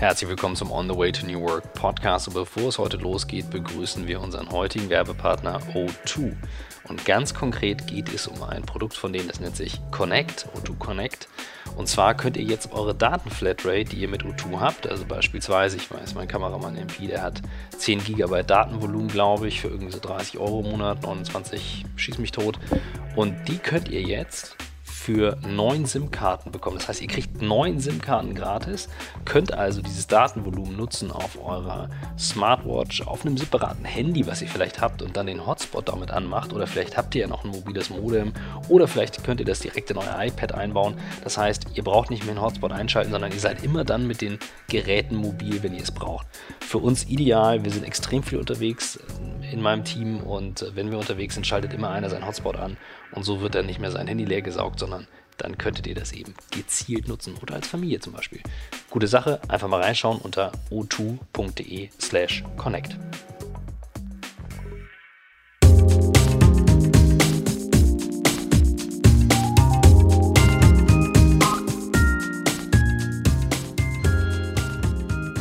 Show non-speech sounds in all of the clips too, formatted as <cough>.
Herzlich willkommen zum On the Way to New Work Podcast. Und bevor es heute losgeht, begrüßen wir unseren heutigen Werbepartner O2. Und ganz konkret geht es um ein Produkt von denen, das nennt sich Connect, O2 Connect. Und zwar könnt ihr jetzt eure Datenflatrate, die ihr mit O2 habt, also beispielsweise, ich weiß, mein Kameramann MP, der hat 10 GB Datenvolumen, glaube ich, für irgendwie so 30 Euro im Monat, 29, schieß mich tot. Und die könnt ihr jetzt für neun SIM-Karten bekommen. Das heißt, ihr kriegt neun SIM-Karten gratis, könnt also dieses Datenvolumen nutzen auf eurer Smartwatch, auf einem separaten Handy, was ihr vielleicht habt und dann den Hotspot damit anmacht. Oder vielleicht habt ihr ja noch ein mobiles Modem oder vielleicht könnt ihr das direkt in euer iPad einbauen. Das heißt, ihr braucht nicht mehr einen Hotspot einschalten, sondern ihr seid immer dann mit den Geräten mobil, wenn ihr es braucht. Für uns ideal, wir sind extrem viel unterwegs in meinem Team und wenn wir unterwegs sind, schaltet immer einer seinen Hotspot an und so wird dann nicht mehr sein Handy leer gesaugt, sondern dann könntet ihr das eben gezielt nutzen oder als Familie zum Beispiel. Gute Sache, einfach mal reinschauen unter o2.de slash connect.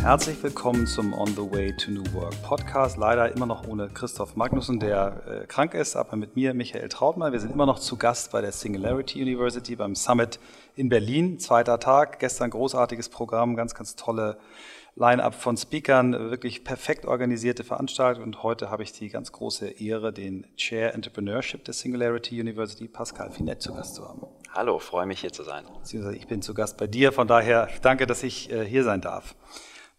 Herzlich willkommen zum On the Way to New Work Podcast. Leider immer noch ohne Christoph Magnussen, der äh, krank ist, aber mit mir, Michael Trautmann. Wir sind immer noch zu Gast bei der Singularity University beim Summit in Berlin. Zweiter Tag, gestern großartiges Programm, ganz, ganz tolle Line-up von Speakern, wirklich perfekt organisierte Veranstaltung. Und heute habe ich die ganz große Ehre, den Chair Entrepreneurship der Singularity University, Pascal Finette, zu Gast zu haben. Hallo, freue mich hier zu sein. Ich bin zu Gast bei dir, von daher danke, dass ich äh, hier sein darf.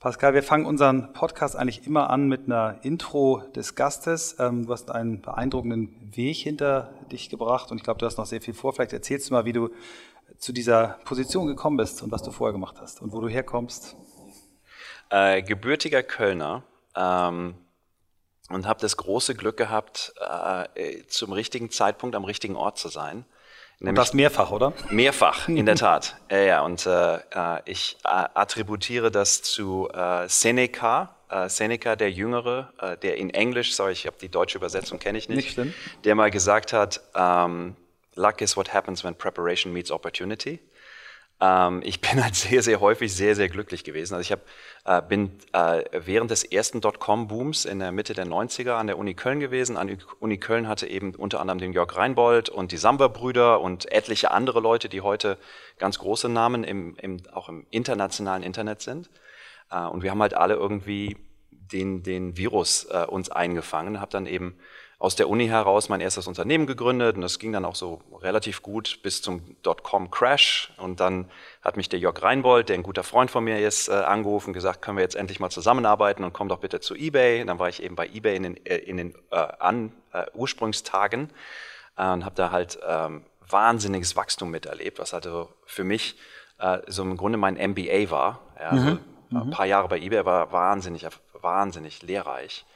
Pascal, wir fangen unseren Podcast eigentlich immer an mit einer Intro des Gastes. Ähm, du hast einen beeindruckenden Weg hinter dich gebracht und ich glaube, du hast noch sehr viel vor. Vielleicht erzählst du mal, wie du zu dieser Position gekommen bist und was du vorher gemacht hast und wo du herkommst. Äh, gebürtiger Kölner ähm, und habe das große Glück gehabt, äh, zum richtigen Zeitpunkt am richtigen Ort zu sein. Und das mehrfach, oder? Mehrfach, in der <laughs> Tat. Ja, ja, und äh, äh ich äh, attributiere das zu äh, Seneca, äh, Seneca, der Jüngere, äh, der in Englisch, sorry, ich habe die deutsche Übersetzung, kenne ich nicht, nicht schlimm. der mal gesagt hat, um, ähm, Luck is what happens when preparation meets opportunity. Ähm, ich bin halt sehr, sehr häufig sehr, sehr glücklich gewesen. Also ich hab, äh, bin äh, während des ersten Dotcom-Booms in der Mitte der 90er an der Uni Köln gewesen. An Uni Köln hatte eben unter anderem den Jörg Reinbold und die Samba-Brüder und etliche andere Leute, die heute ganz große Namen im, im, auch im internationalen Internet sind. Äh, und wir haben halt alle irgendwie den, den Virus äh, uns eingefangen, habe dann eben aus der Uni heraus mein erstes Unternehmen gegründet und das ging dann auch so relativ gut bis zum Dotcom-Crash. Und dann hat mich der Jörg Reinbold, der ein guter Freund von mir ist, äh, angerufen, gesagt, können wir jetzt endlich mal zusammenarbeiten und komm doch bitte zu eBay. Und dann war ich eben bei eBay in den, äh, in den äh, an, äh, Ursprungstagen äh, und habe da halt ähm, wahnsinniges Wachstum miterlebt, was also für mich äh, so im Grunde mein MBA war. Ja, also mhm. ein mhm. paar Jahre bei eBay war wahnsinnig, wahnsinnig lehrreich.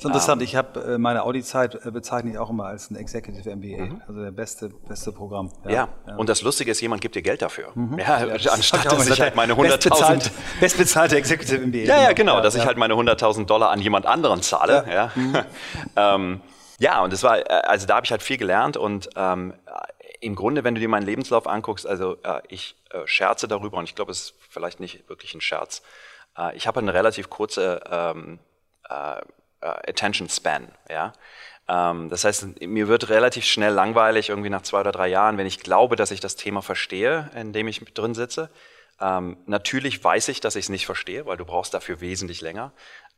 Ist interessant. Um, ähm. ich habe äh, meine Audi-Zeit äh, bezeichne ich auch immer als ein Executive MBA, mhm. also der beste, beste Programm. Ja, ja. ja, und das Lustige ist, jemand gibt dir Geld dafür. Mhm. Ja, ja anstatt dass ich halt meine 100.000 bestbezahlte Executive MBA. Ja, ja, genau, dass ich halt meine 100.000 Dollar an jemand anderen zahle. Ja, mhm. <laughs> ähm, ja und das war, äh, also da habe ich halt viel gelernt und ähm, im Grunde, wenn du dir meinen Lebenslauf anguckst, also äh, ich äh, scherze darüber und ich glaube, es ist vielleicht nicht wirklich ein Scherz. Äh, ich habe eine relativ kurze ähm, äh, äh, Attention Span. Ja? Ähm, das heißt, mir wird relativ schnell langweilig, irgendwie nach zwei oder drei Jahren, wenn ich glaube, dass ich das Thema verstehe, in dem ich drin sitze. Ähm, natürlich weiß ich, dass ich es nicht verstehe, weil du brauchst dafür wesentlich länger.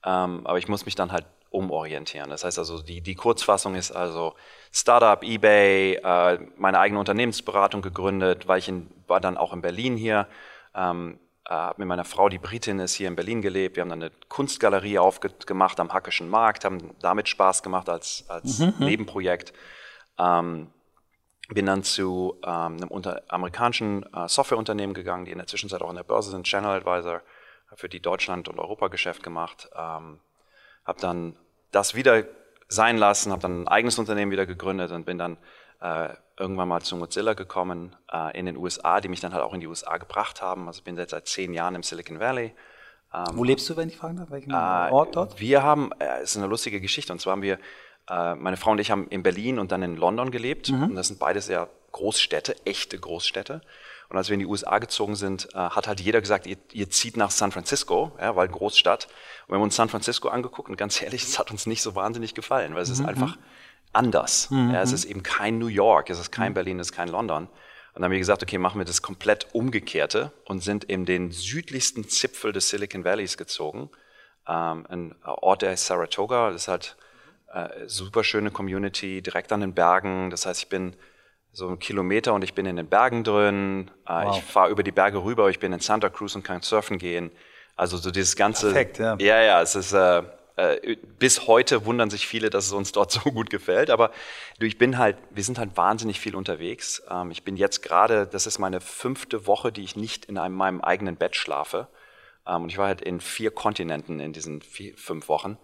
Ähm, aber ich muss mich dann halt umorientieren. Das heißt also, die, die Kurzfassung ist also Startup, eBay, äh, meine eigene Unternehmensberatung gegründet, weil ich in, war dann auch in Berlin hier. Ähm, äh, habe mit meiner Frau, die Britin ist, hier in Berlin gelebt. Wir haben dann eine Kunstgalerie aufgemacht am Hackischen Markt, haben damit Spaß gemacht als, als mhm. mhm. Nebenprojekt. Ähm, bin dann zu ähm, einem unter, amerikanischen äh, Softwareunternehmen gegangen, die in der Zwischenzeit auch in der Börse sind, Channel Advisor, für die Deutschland- und Europageschäft gemacht. Ähm, habe dann das wieder sein lassen, habe dann ein eigenes Unternehmen wieder gegründet und bin dann äh, irgendwann mal zu Mozilla gekommen äh, in den USA, die mich dann halt auch in die USA gebracht haben. Also ich bin jetzt seit zehn Jahren im Silicon Valley. Ähm, Wo lebst du, wenn ich fragen darf? Welchen äh, Ort dort? Wir haben, es äh, ist eine lustige Geschichte, und zwar haben wir, äh, meine Frau und ich haben in Berlin und dann in London gelebt. Mhm. Und das sind beides ja Großstädte, echte Großstädte. Und als wir in die USA gezogen sind, äh, hat halt jeder gesagt, ihr, ihr zieht nach San Francisco, ja, weil Großstadt. Und wir haben uns San Francisco angeguckt und ganz <laughs> ehrlich, es hat uns nicht so wahnsinnig gefallen, weil es ist einfach anders. Ja, es ist eben kein New York, es ist kein Berlin, es ist kein London. Und dann haben wir gesagt, okay, machen wir das komplett umgekehrte und sind in den südlichsten Zipfel des Silicon Valleys gezogen. Ähm, ein Ort, der heißt Saratoga, das ist halt äh, super schöne Community, direkt an den Bergen. Das heißt, ich bin so einen Kilometer und ich bin in den Bergen drin. Äh, wow. Ich fahre über die Berge rüber, ich bin in Santa Cruz und kann surfen gehen. Also so dieses ganze. Perfekt, ja. Ja, ja, es ist. Äh, äh, bis heute wundern sich viele, dass es uns dort <laughs> so gut gefällt. Aber ich bin halt, wir sind halt wahnsinnig viel unterwegs. Ähm, ich bin jetzt gerade, das ist meine fünfte Woche, die ich nicht in einem, meinem eigenen Bett schlafe. Ähm, und ich war halt in vier Kontinenten in diesen vier, fünf Wochen.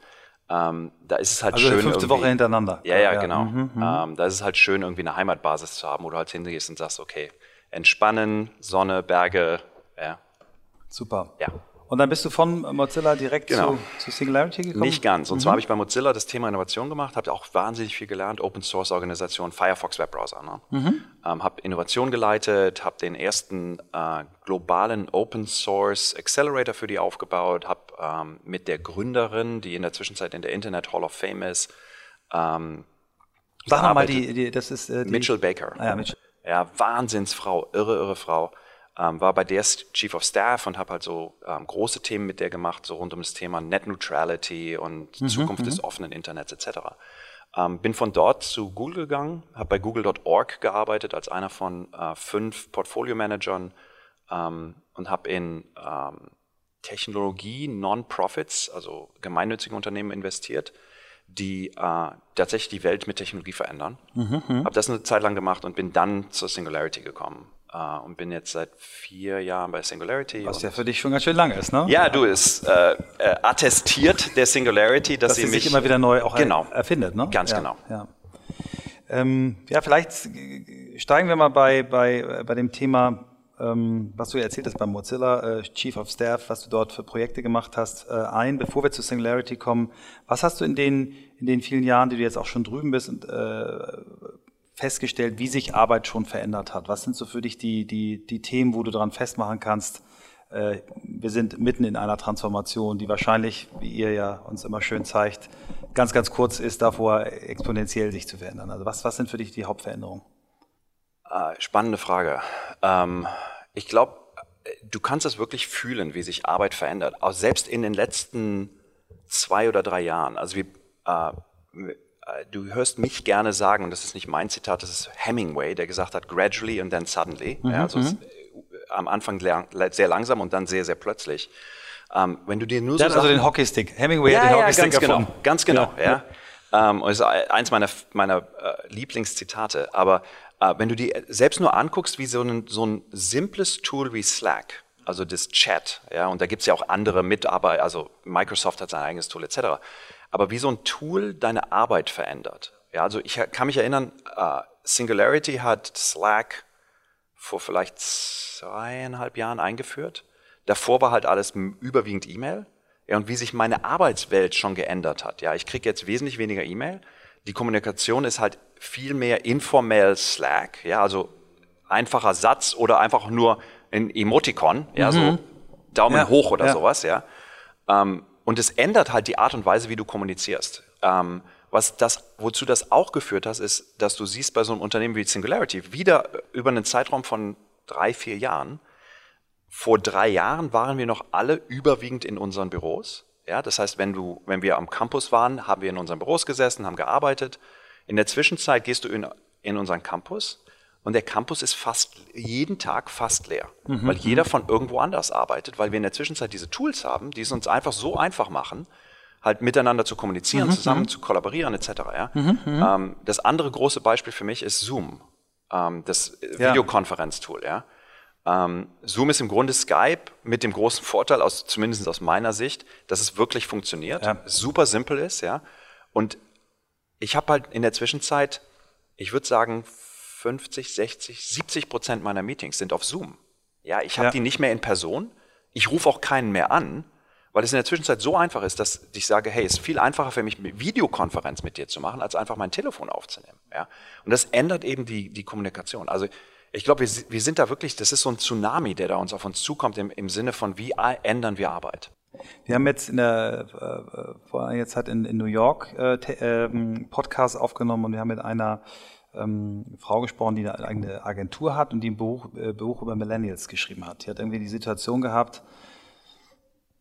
Ähm, da ist es halt also schön. fünfte Woche hintereinander. Ja, ja, ja. genau. Mhm, mhm, da ist es halt schön, irgendwie eine Heimatbasis zu haben, wo du halt hingehst und sagst, okay, entspannen, Sonne, Berge, ja. Super. Ja. Und dann bist du von Mozilla direkt genau. zu, zu, Singularity gekommen? Nicht ganz. Und mhm. zwar habe ich bei Mozilla das Thema Innovation gemacht, habe auch wahnsinnig viel gelernt, Open Source Organisation, Firefox Webbrowser. Ne? Mhm. Ähm, habe Innovation geleitet, habe den ersten äh, globalen Open Source Accelerator für die aufgebaut, habe ähm, mit der Gründerin, die in der Zwischenzeit in der Internet Hall of Fame ist, ähm, Sag nochmal, die, die, das ist äh, die Mitchell Baker. Ah, ja, Mitchell. ja, Wahnsinnsfrau, irre, irre Frau ähm, war bei der Chief of Staff und habe halt so ähm, große Themen mit der gemacht, so rund um das Thema Net Neutrality und mhm, Zukunft des mhm. offenen Internets etc. Ähm, bin von dort zu Google gegangen, habe bei Google.org gearbeitet als einer von äh, fünf Portfolio-Managern ähm, und habe in ähm, Technologie, Non-Profits, also gemeinnützige Unternehmen investiert, die äh, tatsächlich die Welt mit Technologie verändern. Mhm, mhm. habe das eine Zeit lang gemacht und bin dann zur Singularity gekommen Uh, und bin jetzt seit vier Jahren bei Singularity. Was ja für dich schon ganz schön lang ist, ne? Ja, du, ist äh, äh, attestiert der Singularity, dass, dass sie, mich sich immer wieder neu auch genau, erfindet, ne? Ganz ja, genau. Ja. Ähm, ja, vielleicht steigen wir mal bei, bei, bei dem Thema, ähm, was du erzählt hast beim Mozilla, äh, Chief of Staff, was du dort für Projekte gemacht hast, äh, ein. Bevor wir zu Singularity kommen, was hast du in den, in den vielen Jahren, die du jetzt auch schon drüben bist und äh, festgestellt, wie sich Arbeit schon verändert hat? Was sind so für dich die, die, die Themen, wo du daran festmachen kannst, äh, wir sind mitten in einer Transformation, die wahrscheinlich, wie ihr ja uns immer schön zeigt, ganz, ganz kurz ist, davor exponentiell sich zu verändern. Also was, was sind für dich die Hauptveränderungen? Äh, spannende Frage. Ähm, ich glaube, du kannst das wirklich fühlen, wie sich Arbeit verändert. Auch selbst in den letzten zwei oder drei Jahren. Also wir, äh, du hörst mich gerne sagen, und das ist nicht mein Zitat, das ist Hemingway, der gesagt hat, gradually and then suddenly. Mhm, ja, also mhm. Äh, am Anfang sehr langsam und dann sehr, sehr plötzlich. Ähm, wenn du dir nur der so hat also den Hockeystick. Hemingway ja, hat den ja, Hockeystick ganz genau, erfunden. Genau, ganz genau, ja. ja. Ähm, ist eins meiner, meiner äh, Lieblingszitate. Aber äh, wenn du dir selbst nur anguckst, wie so ein, so ein simples Tool wie Slack, also das Chat, ja, und da gibt es ja auch andere Mitarbeiter, also Microsoft hat sein eigenes Tool etc., aber wie so ein Tool deine Arbeit verändert. Ja, also ich kann mich erinnern, uh, Singularity hat Slack vor vielleicht zweieinhalb Jahren eingeführt. Davor war halt alles überwiegend E-Mail. Ja, und wie sich meine Arbeitswelt schon geändert hat. Ja, ich kriege jetzt wesentlich weniger E-Mail. Die Kommunikation ist halt viel mehr informell Slack. Ja, also einfacher Satz oder einfach nur ein Emoticon. Ja, mhm. so Daumen ja, hoch oder ja. sowas. Ja. Ähm, und es ändert halt die Art und Weise, wie du kommunizierst. Ähm, was das, wozu das auch geführt hat, ist, dass du siehst bei so einem Unternehmen wie Singularity, wieder über einen Zeitraum von drei, vier Jahren, vor drei Jahren waren wir noch alle überwiegend in unseren Büros. Ja, das heißt, wenn, du, wenn wir am Campus waren, haben wir in unseren Büros gesessen, haben gearbeitet. In der Zwischenzeit gehst du in, in unseren Campus und der Campus ist fast jeden Tag fast leer, mhm. weil jeder von irgendwo anders arbeitet, weil wir in der Zwischenzeit diese Tools haben, die es uns einfach so einfach machen, halt miteinander zu kommunizieren, mhm. zusammen mhm. zu kollaborieren etc. Ja? Mhm. mhm. Ähm, das andere große Beispiel für mich ist Zoom, ähm, das Videokonferenztool. Ja? Ähm, Zoom ist im Grunde Skype mit dem großen Vorteil, aus, zumindest aus meiner Sicht, dass es wirklich funktioniert, ja. super simpel ist, ja. Und ich habe halt in der Zwischenzeit, ich würde sagen, 50, 60, 70 Prozent meiner Meetings sind auf Zoom. Ja, ich habe ja. die nicht mehr in Person. Ich rufe auch keinen mehr an, weil es in der Zwischenzeit so einfach ist, dass ich sage, hey, es ist viel einfacher für mich, eine Videokonferenz mit dir zu machen, als einfach mein Telefon aufzunehmen. Ja? Und das ändert eben die, die Kommunikation. Also ich glaube, wir, wir, sind da wirklich, das ist so ein Tsunami, der da uns auf uns zukommt im, im Sinne von, wie ändern wir Arbeit? Wir haben jetzt in der äh, vor einiger Zeit in, in New York äh, äh, Podcast aufgenommen und wir haben mit einer ähm, Frau gesprochen, die eine eigene Agentur hat und die ein Buch, äh, Buch über Millennials geschrieben hat. Die hat irgendwie die Situation gehabt,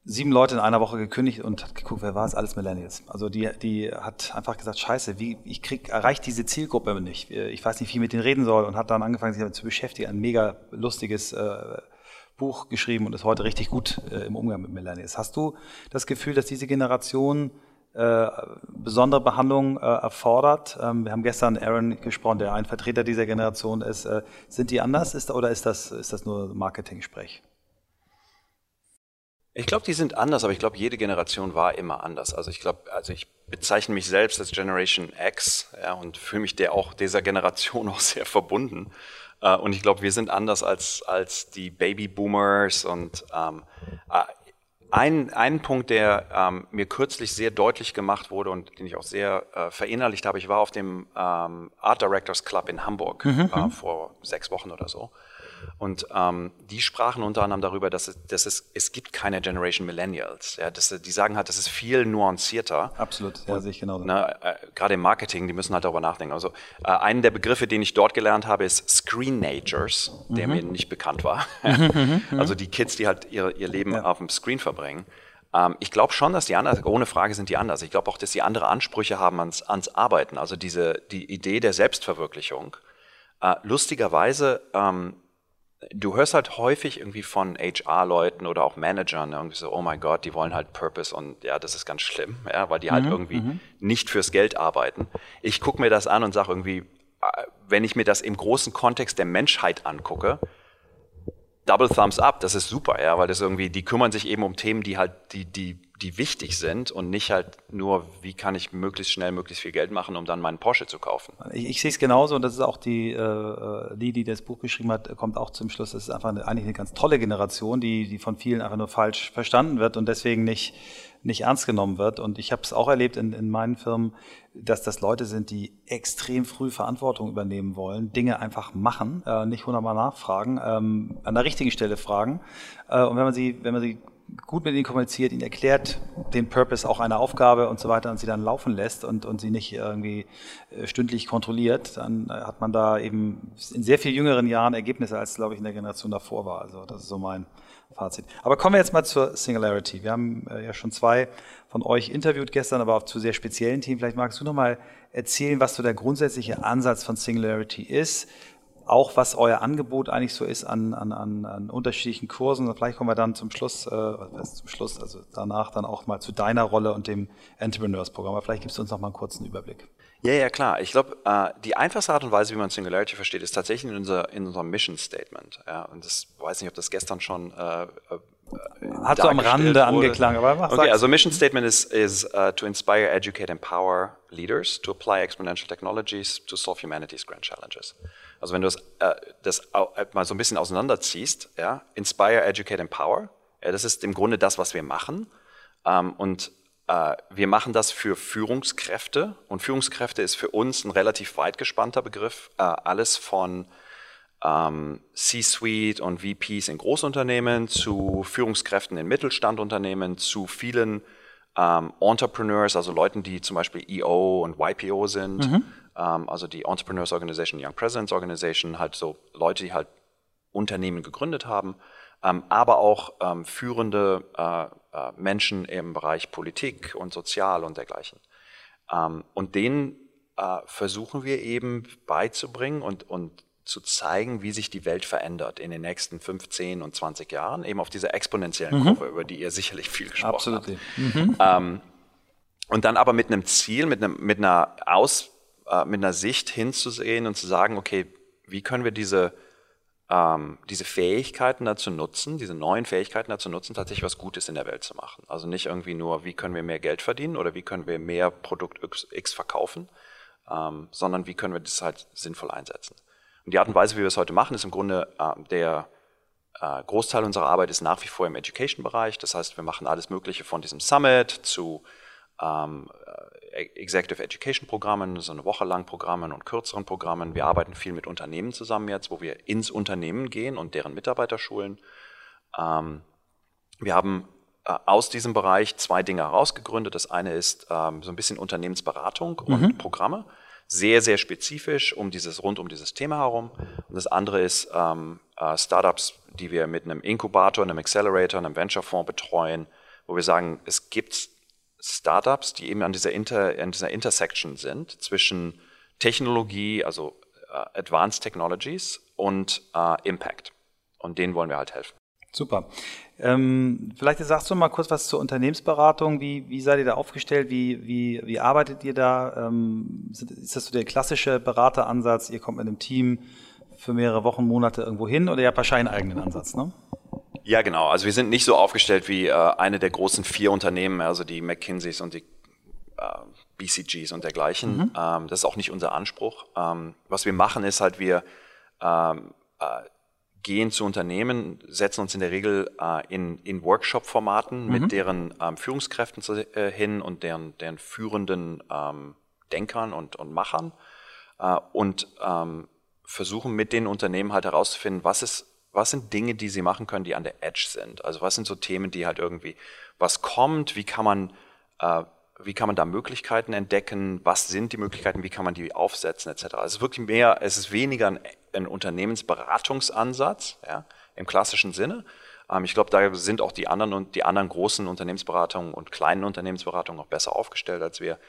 sieben Leute in einer Woche gekündigt und hat geguckt, wer war es? Alles Millennials. Also die, die hat einfach gesagt, scheiße, wie, ich krieg, erreicht diese Zielgruppe nicht. Ich weiß nicht, wie ich mit denen reden soll und hat dann angefangen, sich damit zu beschäftigen. Ein mega lustiges äh, Buch geschrieben und ist heute richtig gut äh, im Umgang mit Millennials. Hast du das Gefühl, dass diese Generation äh, besondere Behandlung äh, erfordert? Ähm, wir haben gestern Aaron gesprochen, der ein Vertreter dieser Generation ist. Äh, sind die anders ist, oder ist das, ist das nur Marketing-Sprech? Ich glaube, die sind anders, aber ich glaube, jede Generation war immer anders. Also ich glaube, also ich bezeichne mich selbst als Generation X ja, und fühle mich der auch dieser Generation <laughs> auch sehr verbunden. Äh, und ich glaube, wir sind anders als, als die Baby Boomers und ähm, äh, ein, ein Punkt, der ähm, mir kürzlich sehr deutlich gemacht wurde und den ich auch sehr äh, verinnerlicht habe, ich war auf dem ähm, Art Directors Club in Hamburg mhm. äh, mhm. vor sechs Wochen oder so. Und ähm, die sprachen unter anderem darüber, dass, es, dass es, es gibt keine Generation Millennials. Ja, dass, die sagen halt, das ist viel nuancierter. Absolut, ja, sehe ich genau. Ne, äh, Gerade im Marketing, die müssen halt darüber nachdenken. Also äh, einen der Begriffe, den ich dort gelernt habe, ist Screenagers, der mhm. mir nicht bekannt war. <laughs> <laughs> Mhm, also die Kids, die halt ihr, ihr Leben ja. auf dem Screen verbringen. Ähm, ich glaube schon, dass die anders, ohne Frage sind die anders. Ich glaube auch, dass die andere Ansprüche haben ans, ans Arbeiten. Also diese, die Idee der Selbstverwirklichung. Äh, lustigerweise ähm, du hörst halt häufig irgendwie von HR-Leuten oder auch Managern irgendwie so, oh mein Gott, die wollen halt Purpose und ja, das ist ganz schlimm, ja, weil die halt mhm, irgendwie mhm. nicht fürs Geld arbeiten. Ich gucke mir das an und sage irgendwie, äh, wenn ich mir das im großen Kontext der Menschheit angucke, Double Thumbs up, das ist super, ja, weil das irgendwie, die kümmern sich eben um Themen, die halt, die, die, die wichtig sind und nicht halt nur, wie kann ich möglichst schnell möglichst viel Geld machen, um dann meinen Porsche zu kaufen. Ich, ich sehe es genauso und das ist auch die, äh, die, die das Buch geschrieben hat, kommt auch zum Schluss. Das ist einfach eine, eigentlich eine ganz tolle Generation, die, die von vielen einfach nur falsch verstanden wird und deswegen nicht, nicht ernst genommen wird. Und ich habe es auch erlebt in, in meinen Firmen, dass das Leute sind, die extrem früh Verantwortung übernehmen wollen, Dinge einfach machen, äh, nicht hundertmal nachfragen, ähm, an der richtigen Stelle fragen. Äh, und wenn man sie, wenn man sie gut mit ihnen kommuniziert, ihnen erklärt den Purpose auch einer Aufgabe und so weiter und sie dann laufen lässt und, und sie nicht irgendwie äh, stündlich kontrolliert, dann äh, hat man da eben in sehr viel jüngeren Jahren Ergebnisse, als glaube ich in der Generation davor war. Also das ist so mein Fazit. Aber kommen wir jetzt mal zur Singularity. Wir haben äh, ja schon zwei von euch interviewt gestern, aber auch zu sehr speziellen Themen. Vielleicht magst du noch mal erzählen, was so der grundsätzliche Ansatz von Singularity ist, auch was euer Angebot eigentlich so ist an, an, an, an unterschiedlichen Kursen. Vielleicht kommen wir dann zum Schluss, äh, zum Schluss, also danach dann auch mal zu deiner Rolle und dem Entrepreneurs-Programm. Aber vielleicht gibst du uns noch mal einen kurzen Überblick. Ja, ja, klar. Ich glaube, äh, die einfachste Art und Weise, wie man Singularity versteht, ist tatsächlich in, unser, in unserem Mission Statement. Ja, und das weiß nicht, ob das gestern schon äh, äh hat so am Rande angeklungen, aber was Okay, also Mission Statement is, is uh, to inspire, educate, empower leaders to apply exponential technologies to solve humanity's grand challenges. Also wenn du das, äh, das äh, mal so ein bisschen auseinanderziehst, ja, inspire, educate, empower, ja, das ist im Grunde das, was wir machen. Ähm, und äh, wir machen das für Führungskräfte und Führungskräfte ist für uns ein relativ weit gespannter Begriff. Äh, alles von ähm, C-Suite und VPs in Großunternehmen zu Führungskräften in Mittelstandunternehmen zu vielen ähm, Entrepreneurs, also Leuten, die zum Beispiel EO und YPO sind, mhm. ähm, also die Entrepreneurs Organization, Young Presidents Organization, halt so Leute, die halt Unternehmen gegründet haben, ähm, aber auch ähm, führende äh, äh, Menschen im Bereich Politik und Sozial und dergleichen. Ähm, und denen äh, versuchen wir eben beizubringen und, und zu zeigen, wie sich die Welt verändert in den nächsten 15 und 20 Jahren, eben auf dieser exponentiellen mhm. Kurve, über die ihr sicherlich viel gesprochen Absolut. habt. Mhm. Ähm, und dann aber mit einem Ziel, mit, einem, mit, einer Aus, äh, mit einer Sicht hinzusehen und zu sagen, okay, wie können wir diese, ähm, diese Fähigkeiten dazu nutzen, diese neuen Fähigkeiten dazu nutzen, tatsächlich was Gutes in der Welt zu machen. Also nicht irgendwie nur, wie können wir mehr Geld verdienen oder wie können wir mehr Produkt X verkaufen, ähm, sondern wie können wir das halt sinnvoll einsetzen. Und die Art und Weise, wie wir es heute machen, ist im Grunde äh, der äh, Großteil unserer Arbeit ist nach wie vor im Education-Bereich. Das heißt, wir machen alles Mögliche von diesem Summit zu ähm, Executive Education Programmen, so eine Woche lang Programmen und kürzeren Programmen. Wir arbeiten viel mit Unternehmen zusammen jetzt, wo wir ins Unternehmen gehen und deren Mitarbeiter schulen. Ähm, wir haben äh, aus diesem Bereich zwei Dinge herausgegründet. Das eine ist ähm, so ein bisschen Unternehmensberatung und mhm. Programme, sehr, sehr spezifisch um dieses, rund um dieses Thema herum. Und das andere ist ähm, äh, Startups, die wir mit einem Inkubator, einem Accelerator, einem Venture-Fonds betreuen, wo wir sagen, es gibt Startups, die eben an dieser, Inter, an dieser Intersection sind zwischen Technologie, also äh, Advanced Technologies und äh, Impact. Und denen wollen wir halt helfen. Super. Ähm, vielleicht sagst du mal kurz was zur Unternehmensberatung. Wie, wie seid ihr da aufgestellt? Wie, wie, wie arbeitet ihr da? Ähm, ist das so der klassische Berateransatz? Ihr kommt mit einem Team für mehrere Wochen, Monate irgendwo hin oder ihr habt wahrscheinlich einen eigenen Ansatz, ne? Ja, genau. Also wir sind nicht so aufgestellt wie äh, eine der großen vier Unternehmen, also die McKinseys und die äh, BCGs und dergleichen. Mhm. Ähm, das ist auch nicht unser Anspruch. Ähm, was wir machen, ist halt, wir ähm, äh, gehen zu Unternehmen, setzen uns in der Regel äh, in, in Workshop-Formaten mhm. mit deren ähm, Führungskräften zu, äh, hin und deren, deren führenden ähm, Denkern und, und Machern äh, und ähm, versuchen mit den Unternehmen halt herauszufinden, was ist was sind Dinge, die sie machen können, die an der Edge sind? Also was sind so Themen, die halt irgendwie, was kommt, wie kann man, äh, wie kann man da Möglichkeiten entdecken, was sind die Möglichkeiten, wie kann man die aufsetzen, etc. Also es ist wirklich mehr, es ist weniger ein, ein Unternehmensberatungsansatz, ja, im klassischen Sinne. Ähm, ich glaube, da sind auch die anderen und die anderen großen Unternehmensberatungen und kleinen Unternehmensberatungen auch besser aufgestellt als wir.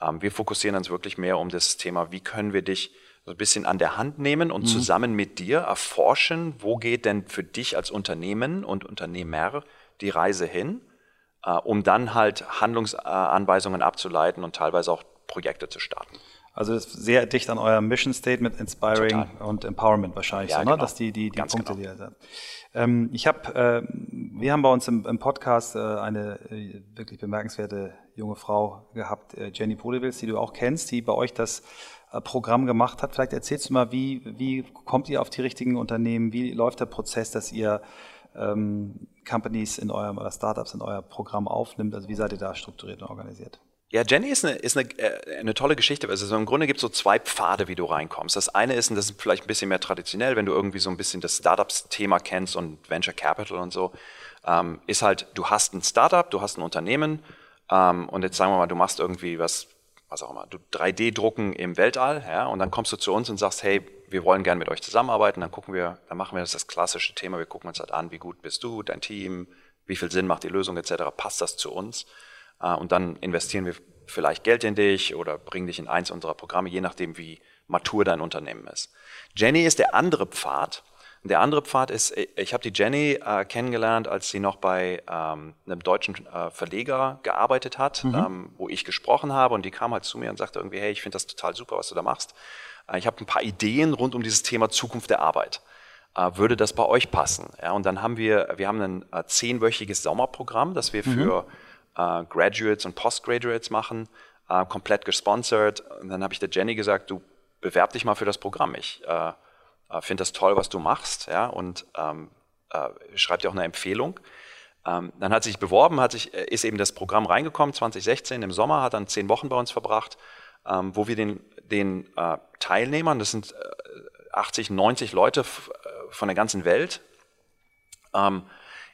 Ähm, wir fokussieren uns wirklich mehr um das Thema, wie können wir dich so ein bisschen an der Hand nehmen und mhm. zusammen mit dir erforschen, wo geht denn für dich als Unternehmen und Unternehmer die Reise hin, äh, um dann halt Handlungsanweisungen abzuleiten und teilweise auch Projekte zu starten. Also das ist sehr dicht an eurem Mission Statement, Inspiring Total. und Empowerment wahrscheinlich, ja, so, ne? genau. dass die, die, die Punkte, genau. die ihr ähm, Ich habe, äh, wir haben bei uns im, im Podcast äh, eine äh, wirklich bemerkenswerte junge Frau gehabt, äh, Jenny Polewils, die du auch kennst, die bei euch das äh, Programm gemacht hat. Vielleicht erzählst du mal, wie, wie kommt ihr auf die richtigen Unternehmen? Wie läuft der Prozess, dass ihr ähm, Companies in eurem oder Startups in euer Programm aufnimmt? Also wie seid ihr da strukturiert und organisiert? Ja, Jenny ist eine, ist eine, äh, eine tolle Geschichte. Also im Grunde gibt es so zwei Pfade, wie du reinkommst. Das eine ist, und das ist vielleicht ein bisschen mehr traditionell, wenn du irgendwie so ein bisschen das Startups-Thema kennst und Venture Capital und so, ähm, ist halt, du hast ein Startup, du hast ein Unternehmen ähm, und jetzt sagen wir mal, du machst irgendwie was was auch immer, du 3D-drucken im Weltall, ja, und dann kommst du zu uns und sagst, hey, wir wollen gerne mit euch zusammenarbeiten, dann gucken wir, dann machen wir das, das klassische Thema, wir gucken uns halt an, wie gut bist du, dein Team, wie viel Sinn macht die Lösung etc., passt das zu uns? Äh, und dann investieren wir vielleicht Geld in dich oder bringen dich in eins unserer Programme, je nachdem, wie matur dein Unternehmen ist. Jenny ist der andere Pfad, der andere Pfad ist, ich habe die Jenny äh, kennengelernt, als sie noch bei ähm, einem deutschen äh, Verleger gearbeitet hat, mhm. ähm, wo ich gesprochen habe und die kam halt zu mir und sagte irgendwie, hey, ich finde das total super, was du da machst. Äh, ich habe ein paar Ideen rund um dieses Thema Zukunft der Arbeit. Äh, würde das bei euch passen? Ja, und dann haben wir, wir haben ein äh, zehnwöchiges Sommerprogramm, das wir mhm. Äh, Graduates und Postgraduates machen, komplett gesponsert. Und dann habe ich der Jenny gesagt, du bewerb dich mal für das Programm. Ich äh, finde das toll, was du machst, ja, und ähm, äh, schreibt dir auch eine Empfehlung. Ähm, dann hat sie sich beworben, hat sich, äh, ist eben das Programm reingekommen, 2016 im Sommer, hat dann zehn Wochen bei uns verbracht, ähm, wo wir den, den äh, Teilnehmern, das sind 80, äh, 90 Leute äh, von der ganzen Welt, ähm,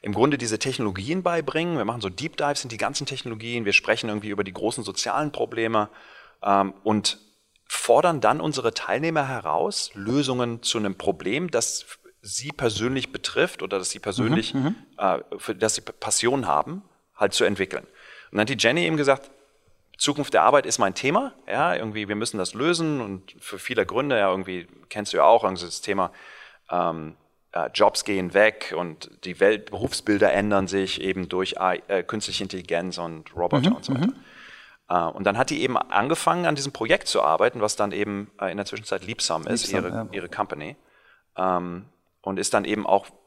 im Grunde diese Technologien beibringen. Wir machen so Deep Dives in die ganzen Technologien, wir sprechen irgendwie über die großen sozialen Probleme ähm, und fordern dann unsere Teilnehmer heraus, Lösungen zu einem Problem, das sie persönlich betrifft oder dass sie persönlich, mhm, mhm, äh, für das sie Passion haben, halt zu entwickeln. Und dann hat die Jenny eben gesagt, Zukunft der Arbeit ist mein Thema, ja, irgendwie, wir müssen das lösen und für viele Gründe, ja, irgendwie kennst du ja auch irgendwie das Thema, ähm, äh, Jobs gehen weg und die Welt, Berufsbilder ändern sich eben durch äh, künstliche Intelligenz und Roboter mhm, und so weiter. Mhm. Äh, und dann hat die eben angefangen, an diesem Projekt zu arbeiten, was dann eben äh, in der Zwischenzeit Liebsam ist, Liebsam, ihre, ja. ihre Company. Ähm, und ist dann eben auch äh,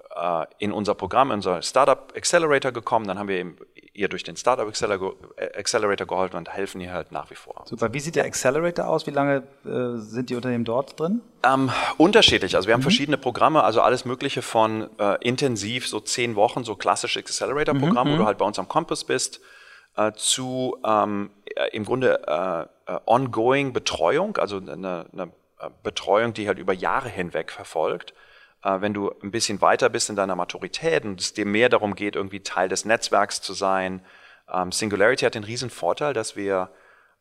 in unser Programm, in unser Startup Accelerator gekommen. Dann haben wir eben ihr durch den Startup Accelerator geholfen und helfen ihr halt nach wie vor. Super. Wie sieht der Accelerator aus? Wie lange äh, sind die Unternehmen dort drin? Ähm, unterschiedlich. Also wir haben mhm. verschiedene Programme, also alles Mögliche von äh, intensiv, so zehn Wochen, so klassisches Accelerator-Programm, mhm. wo du halt bei uns am Campus bist, äh, zu ähm, äh, im Grunde äh, äh, ongoing Betreuung, also eine, eine, Betreuung, die halt über Jahre hinweg verfolgt. Äh, wenn du ein bisschen weiter bist in deiner Maturität und es dir mehr darum geht, irgendwie Teil des Netzwerks zu sein. Ähm, Singularity hat den riesen Vorteil, dass wir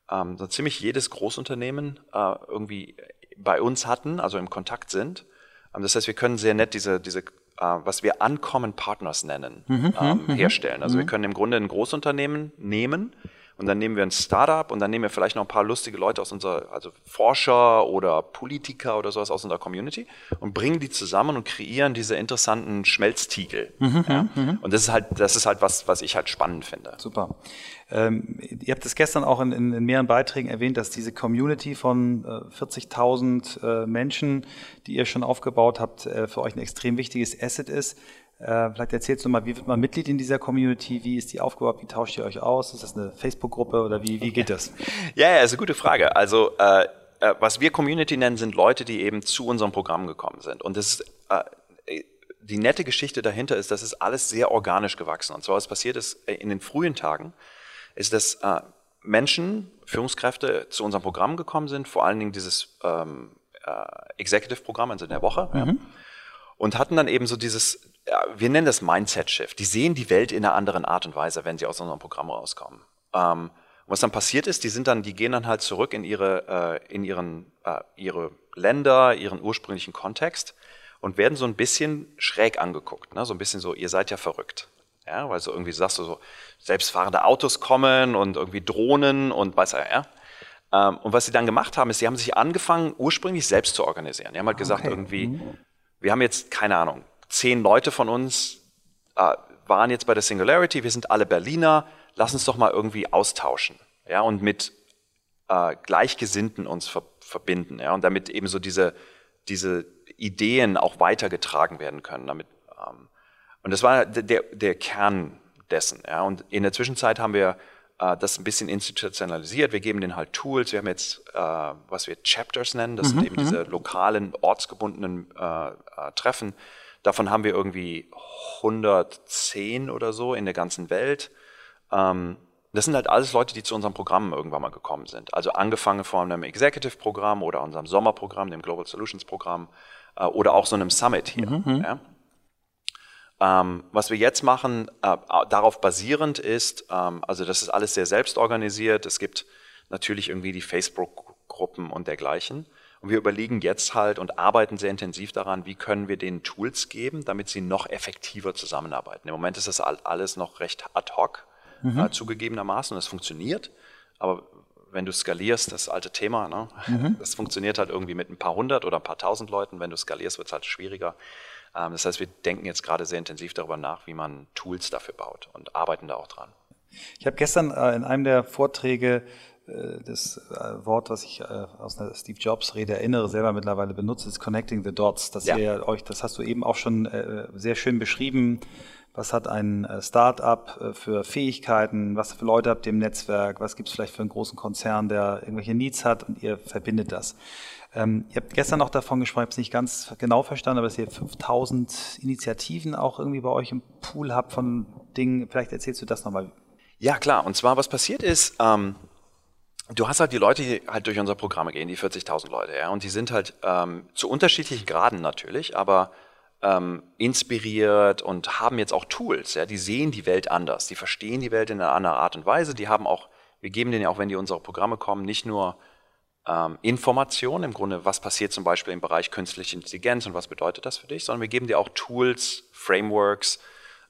ähm, so ziemlich jedes Großunternehmen äh, irgendwie bei uns hatten, also im Kontakt sind. Ähm, das heißt, wir können sehr nett diese, diese äh, was wir Uncommon Partners nennen, mhm, ähm, mhm, herstellen. Also mhm. wir können im Grunde ein Großunternehmen nehmen und dann nehmen wir ein Startup und dann nehmen wir vielleicht noch ein paar lustige Leute aus unserer, also Forscher oder Politiker oder sowas aus unserer Community und bringen die zusammen und kreieren diese interessanten Schmelztiegel. Mhm, ja. Mhm. Und das ist halt, das ist halt was, was ich halt spannend finde. Super. Ähm, ihr habt es gestern auch in, in, in, mehreren Beiträgen erwähnt, dass diese Community von äh, 40.000 äh, Menschen, die ihr schon aufgebaut habt, äh, für euch ein extrem wichtiges Asset ist. Äh, vielleicht erzählst du mal, wie wird man Mitglied in dieser Community? Wie ist die aufgebaut? Wie tauscht ihr euch aus? Ist das eine Facebook-Gruppe oder wie, wie geht das? Ja, ja, ist eine gute Frage. Also äh, äh, was wir Community nennen, sind Leute, die eben zu unserem Programm gekommen sind. Und das ist, äh, die nette Geschichte dahinter ist, dass es alles sehr organisch gewachsen. Und zwar was passiert ist in den frühen Tagen, ist, dass Menschen, Führungskräfte zu unserem Programm gekommen sind, vor allen Dingen dieses ähm, äh, Executive-Programm, also in der Woche, mhm. ja, und hatten dann eben so dieses, wir nennen das Mindset-Shift. Die sehen die Welt in einer anderen Art und Weise, wenn sie aus unserem Programm rauskommen. Ähm, was dann passiert ist, die sind dann, die gehen dann halt zurück in ihre, äh, in ihren, äh, ihre Länder, ihren ursprünglichen Kontext und werden so ein bisschen schräg angeguckt, ne? so ein bisschen so, ihr seid ja verrückt. Ja, weil so irgendwie sagst du so, selbstfahrende Autos kommen und irgendwie Drohnen und weiß er, ja. Ähm, und was sie dann gemacht haben, ist, sie haben sich angefangen, ursprünglich selbst zu organisieren. Die haben halt gesagt, okay. irgendwie, mhm. wir haben jetzt, keine Ahnung, zehn Leute von uns äh, waren jetzt bei der Singularity, wir sind alle Berliner, lass uns doch mal irgendwie austauschen, ja, und mit äh, Gleichgesinnten uns ver verbinden, ja, und damit eben so diese, diese Ideen auch weitergetragen werden können, damit ähm, und das war der, der Kern dessen. Ja. Und in der Zwischenzeit haben wir äh, das ein bisschen institutionalisiert. Wir geben denen halt Tools. Wir haben jetzt, äh, was wir Chapters nennen. Das mhm, sind eben diese mhm. lokalen, ortsgebundenen äh, äh, Treffen. Davon haben wir irgendwie 110 oder so in der ganzen Welt. Ähm, das sind halt alles Leute, die zu unserem Programm irgendwann mal gekommen sind. Also angefangen von einem Executive-Programm oder unserem Sommerprogramm, dem Global Solutions-Programm äh, oder auch so einem Summit hier. Mhm. mhm. Ja. Ähm, was wir jetzt machen, äh, darauf basierend ist, ähm, also das ist alles sehr selbstorganisiert. Es gibt natürlich irgendwie die Facebook-Gruppen und dergleichen. Und wir überlegen jetzt halt und arbeiten sehr intensiv daran, wie können wir denen Tools geben, damit sie noch effektiver zusammenarbeiten. Im Moment ist das alles noch recht ad hoc, mhm. äh, zugegebenermaßen, und es funktioniert. Aber wenn du skalierst, das alte Thema, ne? mhm. das funktioniert halt irgendwie mit ein paar hundert oder ein paar tausend Leuten. Wenn du skalierst, wird es halt schwieriger. Ähm, das heißt, wir denken jetzt gerade sehr intensiv darüber nach, wie man Tools dafür baut und arbeiten da auch dran. Ich habe gestern äh, in einem der Vorträge das äh, Wort, was ich aus einer Steve Jobs Rede erinnere, selber mittlerweile benutzt, ist Connecting the Dots. Das ja. ihr euch, das hast du eben auch schon sehr schön beschrieben. Was hat ein Start-up für Fähigkeiten? Was für Leute habt ihr im Netzwerk? Was gibt es vielleicht für einen großen Konzern, der irgendwelche Needs hat und ihr verbindet das? Ähm, ihr habt gestern auch davon gesprochen, ich habe es nicht ganz genau verstanden, aber dass ihr 5000 Initiativen auch irgendwie bei euch im Pool habt von Dingen. Vielleicht erzählst du das nochmal. Ja, klar. Und zwar, was passiert ist, ähm, du hast halt die Leute, die halt durch unser Programm gehen, die 40.000 Leute, ja, und die sind halt ähm, zu unterschiedlichen Graden natürlich, aber ähm, inspiriert und haben jetzt auch Tools, ja, die sehen die Welt anders, die verstehen die Welt in einer anderen Art und Weise, die haben auch, wir geben denen ja auch, wenn die unsere Programme kommen, nicht nur ähm, Informationen, im Grunde, was passiert zum Beispiel im Bereich künstliche Intelligenz und was bedeutet das für dich, sondern wir geben dir auch Tools, Frameworks,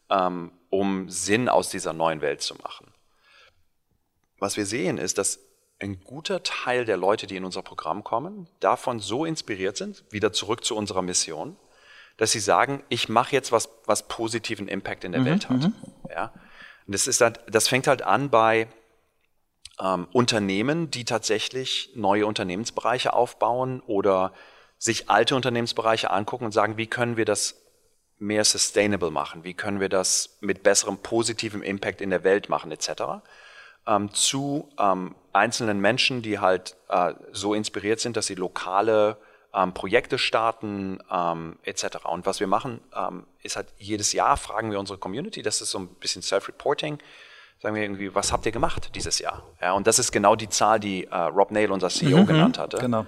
ähm, um Sinn aus dieser neuen Welt zu machen. Was wir sehen ist, dass ein guter Teil der Leute, die in unser Programm kommen, davon so inspiriert sind, wieder zurück zu unserer Mission, dass sie sagen, ich mache jetzt was, was positiven Impact in der mhm, Welt hat. Mhm. Ja? Und das, ist halt, das fängt halt an bei ähm, Unternehmen, die tatsächlich neue Unternehmensbereiche aufbauen oder sich alte Unternehmensbereiche angucken und sagen, wie können wir das mehr sustainable machen, wie können wir das mit besserem positivem Impact in der Welt machen, etc. Ähm, zu ähm, einzelnen Menschen, die halt äh, so inspiriert sind, dass sie lokale ähm, Projekte starten, ähm, etc. Und was wir machen, ähm, ist halt jedes Jahr fragen wir unsere Community, das ist so ein bisschen Self-Reporting, sagen wir irgendwie, was habt ihr gemacht dieses Jahr? Ja, und das ist genau die Zahl, die äh, Rob Nail, unser CEO, mhm, genannt hatte. Genau.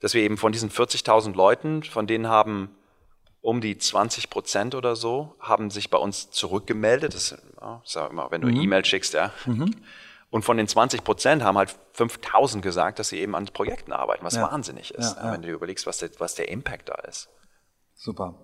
Dass wir eben von diesen 40.000 Leuten, von denen haben um die 20 Prozent oder so, haben sich bei uns zurückgemeldet. Das ist ja, immer, wenn du mhm. E-Mail schickst, ja. Mhm. Und von den 20 Prozent haben halt 5000 gesagt, dass sie eben an Projekten arbeiten, was ja. wahnsinnig ist, ja, wenn du dir überlegst, was der, was der Impact da ist. Super.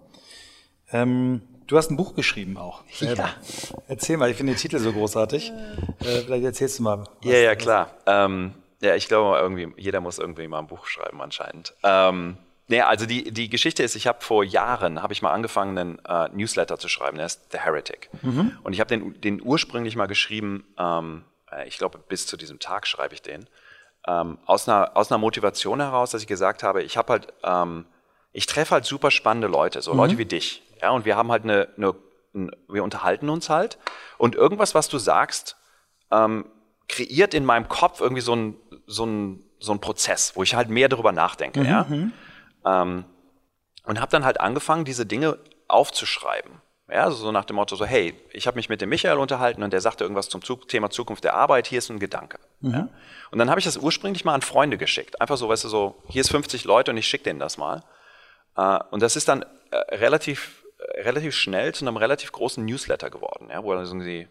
Ähm, du hast ein Buch geschrieben auch. Selber. <laughs> Ja. Erzähl mal, ich finde den Titel so großartig. Äh, vielleicht erzählst du mal. Ja, ja, klar. Ähm, ja, ich glaube, irgendwie, jeder muss irgendwie mal ein Buch schreiben anscheinend. Ähm, Nee, also die, die Geschichte ist, ich habe vor Jahren, habe ich mal angefangen, einen äh, Newsletter zu schreiben, der ist The Heretic. Mhm. Und ich habe den, den ursprünglich mal geschrieben, ähm, äh, ich glaube bis zu diesem Tag schreibe ich den, ähm, aus, einer, aus einer Motivation heraus, dass ich gesagt habe, ich habe halt, ähm, ich treffe halt super spannende Leute, so mhm. Leute wie dich. Ja, und wir haben halt eine, eine, eine, wir unterhalten uns halt und irgendwas, was du sagst, ähm, kreiert in meinem Kopf irgendwie so ein, so ein, so ein Prozess, wo ich halt mehr darüber nachdenke. Mhm. Ja? Mhm. Ähm, und habe dann halt angefangen, diese Dinge aufzuschreiben. Ja, also so nach dem Motto, so hey, ich habe mich mit dem Michael unterhalten und der sagte irgendwas zum Thema Zukunft der Arbeit, hier ist ein Gedanke. Mhm. Ja? Und dann habe ich das ursprünglich mal an Freunde geschickt. Einfach so, weißt du, so, hier ist 50 Leute und ich schicke denen das mal. Äh, und das ist dann äh, relativ, äh, relativ schnell zu einem relativ großen Newsletter geworden, ja, wo dann irgendwie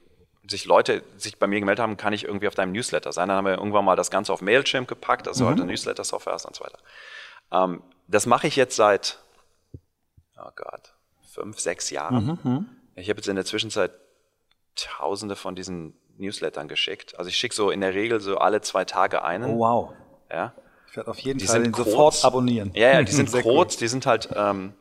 sich Leute sich bei mir gemeldet haben, kann ich irgendwie auf deinem Newsletter sein. Dann haben wir irgendwann mal das Ganze auf Mailchimp gepackt, also mhm. heute Newsletter-Software und so weiter. Ähm, das mache ich jetzt seit, oh Gott, fünf, sechs Jahren. Mhm, mhm, ich habe jetzt in der Zwischenzeit tausende von diesen Newslettern geschickt. Also ich schicke so in der Regel so alle zwei Tage einen. Oh, wow. Ja. Ich werde auf jeden die Fall den kurz, sofort abonnieren. Ja, ja, die sind <laughs> kurz, die sind halt, ähm,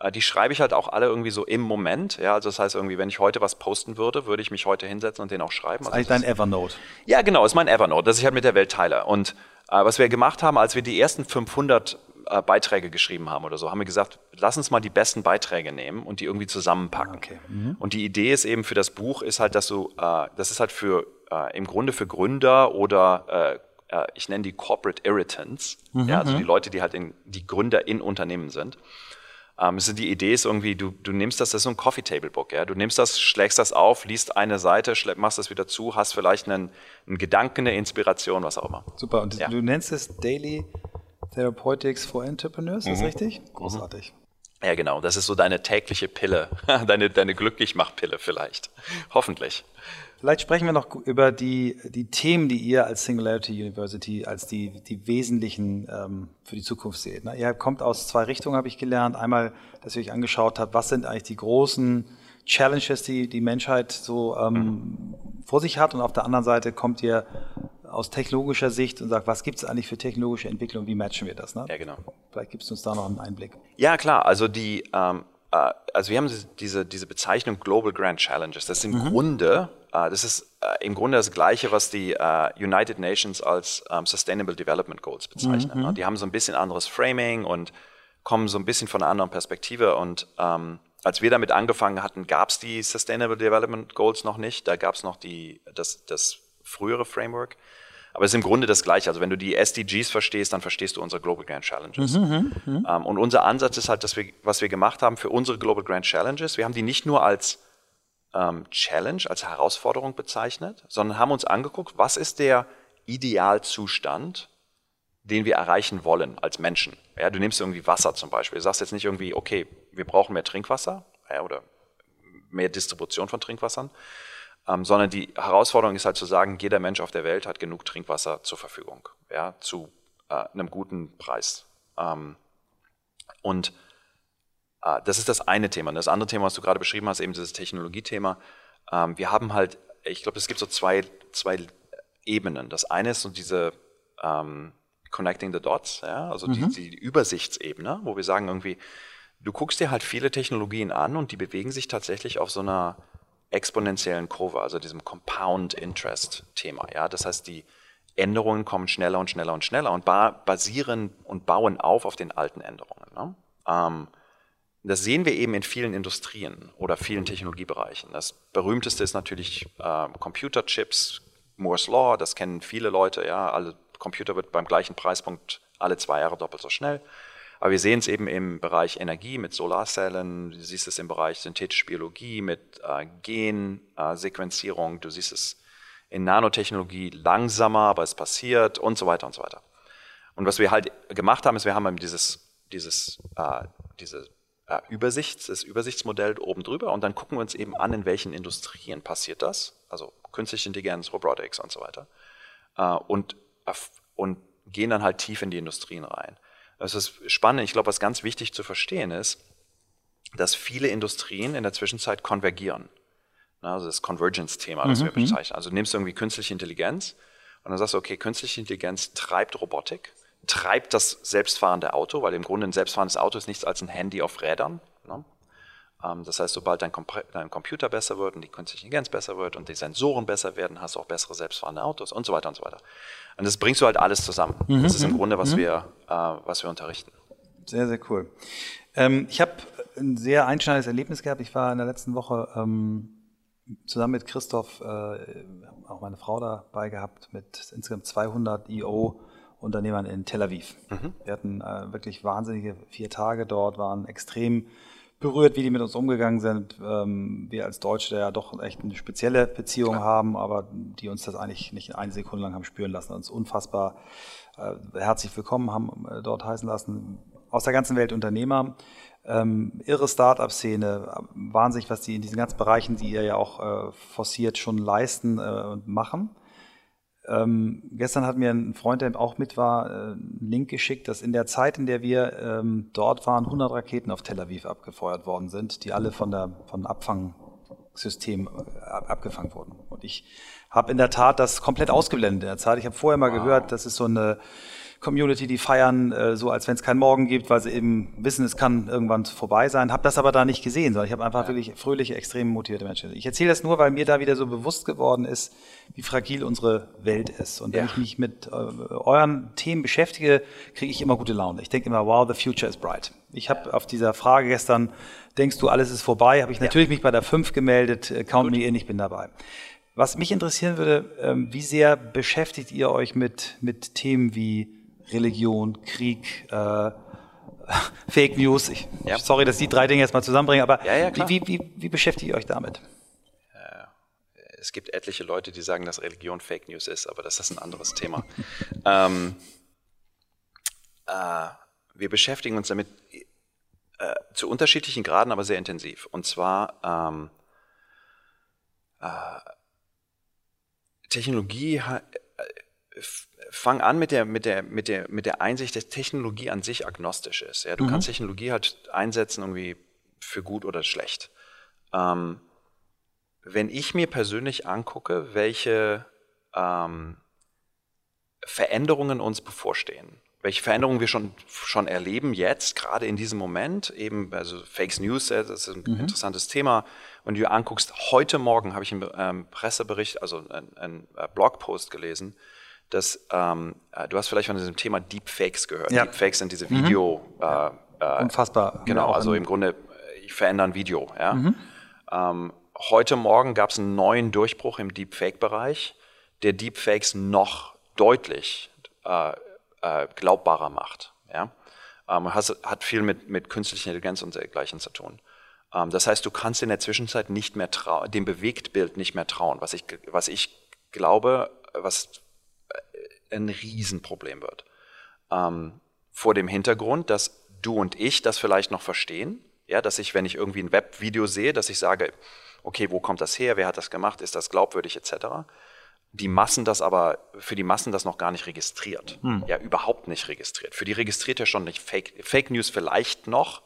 äh, die schreibe ich halt auch alle irgendwie so im Moment. Ja, also das heißt irgendwie, wenn ich heute was posten würde, würde ich mich heute hinsetzen und den auch schreiben. Das ist also eigentlich dein Evernote. Ja, genau, ist mein Evernote, das ich halt mit der Welt teile. Und äh, was wir gemacht haben, als wir die ersten 500 äh, Beiträge geschrieben haben oder so, haben wir gesagt, lass uns mal die besten Beiträge nehmen und die irgendwie zusammenpacken. Okay. Mhm. Und die Idee ist eben für das Buch ist halt, dass du, äh, das ist halt für äh, im Grunde für Gründer oder äh, äh, ich nenne die Corporate Irritants, mhm. ja, also die mhm. Leute, die halt in, die Gründer in Unternehmen sind. Ähm, also die Idee ist irgendwie, du, du nimmst das, das ist so ein Coffee Table Book, ja. Du nimmst das, schlägst das auf, liest eine Seite, machst das wieder zu, hast vielleicht einen, einen Gedanken, eine Inspiration, was auch immer. Super. Und ja. du nennst es Daily Therapeutics for Entrepreneurs, mhm. ist richtig? Großartig. Ja, genau. Das ist so deine tägliche Pille, <laughs> deine, deine Glücklichmachpille vielleicht. Hoffentlich. Vielleicht sprechen wir noch über die, die Themen, die ihr als Singularity University als die, die wesentlichen ähm, für die Zukunft seht. Ne? Ihr kommt aus zwei Richtungen, habe ich gelernt. Einmal, dass ihr euch angeschaut habt, was sind eigentlich die großen Challenges, die die Menschheit so ähm, vor sich hat. Und auf der anderen Seite kommt ihr aus technologischer Sicht und sagt, was gibt es eigentlich für technologische Entwicklung, wie matchen wir das? Ne? Ja, genau. Vielleicht gibst du uns da noch einen Einblick. Ja, klar. Also die, ähm, äh, also wir haben diese, diese Bezeichnung Global Grand Challenges. Das ist im mhm. Grunde, äh, das ist äh, im Grunde das Gleiche, was die äh, United Nations als ähm, Sustainable Development Goals bezeichnen. Mhm. Ne? Die haben so ein bisschen anderes Framing und kommen so ein bisschen von einer anderen Perspektive und ähm, als wir damit angefangen hatten, gab es die Sustainable Development Goals noch nicht. Da gab es noch die, das, das frühere Framework. Aber es ist im Grunde das Gleiche. Also wenn du die SDGs verstehst, dann verstehst du unsere Global Grand Challenges. Mhm, mhm, mhm. ähm, und unser Ansatz ist halt, dass wir, was wir gemacht haben für unsere Global Grand Challenges, wir haben die nicht nur als ähm, Challenge, als Herausforderung bezeichnet, sondern haben uns angeguckt, was ist der Idealzustand, den wir erreichen wollen als Menschen. Ja, du nimmst irgendwie Wasser zum Beispiel. Du sagst jetzt nicht irgendwie, okay, wir brauchen mehr Trinkwasser ja, oder mehr Distribution von Trinkwassern, ähm, sondern die Herausforderung ist halt zu sagen, jeder Mensch auf der Welt hat genug Trinkwasser zur Verfügung, ja, zu äh, einem guten Preis. Ähm, und äh, das ist das eine Thema. Und das andere Thema, was du gerade beschrieben hast, eben dieses Technologiethema. Ähm, wir haben halt, ich glaube, es gibt so zwei, zwei Ebenen. Das eine ist so diese ähm, Connecting the Dots, ja, also mhm. die, die Übersichtsebene, wo wir sagen irgendwie, du guckst dir halt viele Technologien an und die bewegen sich tatsächlich auf so einer exponentiellen Kurve, also diesem Compound Interest Thema. Ja, das heißt, die Änderungen kommen schneller und schneller und schneller und basieren und bauen auf auf den alten Änderungen. Ne? Ähm, das sehen wir eben in vielen Industrien oder vielen Technologiebereichen. Das berühmteste ist natürlich äh, Computerchips, Moore's Law, das kennen viele Leute. Ja, alle Computer wird beim gleichen Preispunkt alle zwei Jahre doppelt so schnell. Aber wir sehen es eben im Bereich Energie mit Solarzellen, du siehst es im Bereich synthetische Biologie mit äh, Gensequenzierung, äh, du siehst es in Nanotechnologie langsamer, aber es passiert und so weiter und so weiter. Und was wir halt gemacht haben, ist, wir haben dieses, dieses, äh, diese äh, Übersichts, das Übersichtsmodell oben drüber und dann gucken wir uns eben an, in welchen Industrien passiert das, also künstliche Intelligenz, Robotics und so weiter. Äh, und, und gehen dann halt tief in die Industrien rein. Das ist spannend. Ich glaube, was ganz wichtig zu verstehen ist, dass viele Industrien in der Zwischenzeit konvergieren. Also das Convergence-Thema, das mhm. wir bezeichnen. Also du nimmst irgendwie künstliche Intelligenz und dann sagst du, okay, künstliche Intelligenz treibt Robotik, treibt das selbstfahrende Auto, weil im Grunde ein selbstfahrendes Auto ist nichts als ein Handy auf Rädern. Ne? Ähm, das heißt, sobald dein, dein, Computer besser wird und die künstliche Intelligenz besser wird und die Sensoren besser werden, hast du auch bessere selbstfahrende Autos und so weiter und so weiter. Und das bringst du halt alles zusammen. Mhm. Das ist im mhm. Grunde, was, mhm. wir, äh, was wir unterrichten. Sehr, sehr cool. Ähm, ich habe ein sehr einschneidendes Erlebnis gehabt. Ich war in der letzten Woche ähm, zusammen mit Christoph, äh, auch meine Frau dabei gehabt, mit insgesamt 200 EO Unternehmern in Tel Aviv. Mhm. Wir hatten äh, wirklich wahnsinnige vier Tage dort, waren extrem berührt, wie die mit uns umgegangen sind. Ähm, wir als Deutsche ja doch echt eine spezielle Beziehung Klar. haben, aber die uns das eigentlich nicht eine Sekunde lang haben spüren lassen, uns unfassbar äh, herzlich willkommen haben äh, dort heißen lassen. Aus der ganzen Welt Unternehmer, ähm, irre Start-up-Szene, wahnsinnig, was die in diesen ganzen Bereichen, die ihr ja auch äh, forciert, schon leisten äh, und machen. Ähm, gestern hat mir ein Freund, der auch mit war, äh, einen Link geschickt, dass in der Zeit, in der wir ähm, dort waren, 100 Raketen auf Tel Aviv abgefeuert worden sind, die alle von der von Abfangsystem äh, abgefangen wurden. Und ich habe in der Tat das komplett ausgeblendet in der Zeit. Ich habe vorher mal wow. gehört, das ist so eine Community, die feiern äh, so, als wenn es keinen Morgen gibt, weil sie eben wissen, es kann irgendwann vorbei sein. Habe das aber da nicht gesehen, sondern ich habe einfach ja. wirklich fröhliche, extrem motivierte Menschen. Ich erzähle das nur, weil mir da wieder so bewusst geworden ist, wie fragil unsere Welt ist. Und wenn ja. ich mich mit äh, euren Themen beschäftige, kriege ich immer gute Laune. Ich denke immer, wow, the future is bright. Ich habe auf dieser Frage gestern, denkst du, alles ist vorbei, habe ich natürlich ja. mich bei der 5 gemeldet, äh, count Gut. me in, ich bin dabei. Was mich interessieren würde, ähm, wie sehr beschäftigt ihr euch mit, mit Themen wie Religion, Krieg, äh, <laughs> Fake News. Ich, ja. Sorry, dass die drei Dinge jetzt mal zusammenbringen, aber ja, ja, wie, wie, wie, beschäftigt ihr euch damit? Es gibt etliche Leute, die sagen, dass Religion Fake News ist, aber das ist ein anderes Thema. <laughs> ähm, äh, wir beschäftigen uns damit äh, zu unterschiedlichen Graden, aber sehr intensiv. Und zwar ähm, äh, Technologie äh, fang an mit der, mit der, mit der, mit der Einsicht, dass Technologie an sich agnostisch ist. Ja, du mhm. kannst Technologie halt einsetzen irgendwie für gut oder schlecht. Ähm, wenn ich mir persönlich angucke, welche ähm, Veränderungen uns bevorstehen, welche Veränderungen wir schon, schon erleben jetzt, gerade in diesem Moment, eben, also Fake News, das ist ein mhm. interessantes Thema. Wenn du anguckst, heute Morgen habe ich einen ähm, Pressebericht, also einen, einen äh, Blogpost gelesen, dass ähm, äh, du hast vielleicht von diesem Thema Deepfakes gehört. Ja. Deepfakes sind diese mhm. Video. Mhm. Äh, äh, Unfassbar. Genau, also im Grunde ich verändere ein Video. Ja? Mhm. Ähm, heute Morgen gab es einen neuen Durchbruch im Deepfake-Bereich, der Deepfakes noch deutlich äh, äh, glaubbarer macht. Ja? Ähm, has, hat viel mit, mit künstlicher Intelligenz und dergleichen zu tun. Ähm, das heißt, du kannst in der Zwischenzeit nicht mehr dem Bewegtbild nicht mehr trauen, was ich, was ich glaube, was ein Riesenproblem wird. Ähm, vor dem Hintergrund, dass du und ich das vielleicht noch verstehen, ja, dass ich, wenn ich irgendwie ein Webvideo sehe, dass ich sage, okay, wo kommt das her, wer hat das gemacht, ist das glaubwürdig etc. Die Massen das aber, für die Massen das noch gar nicht registriert. Hm. Ja, überhaupt nicht registriert. Für die registriert ja schon nicht Fake, Fake News vielleicht noch,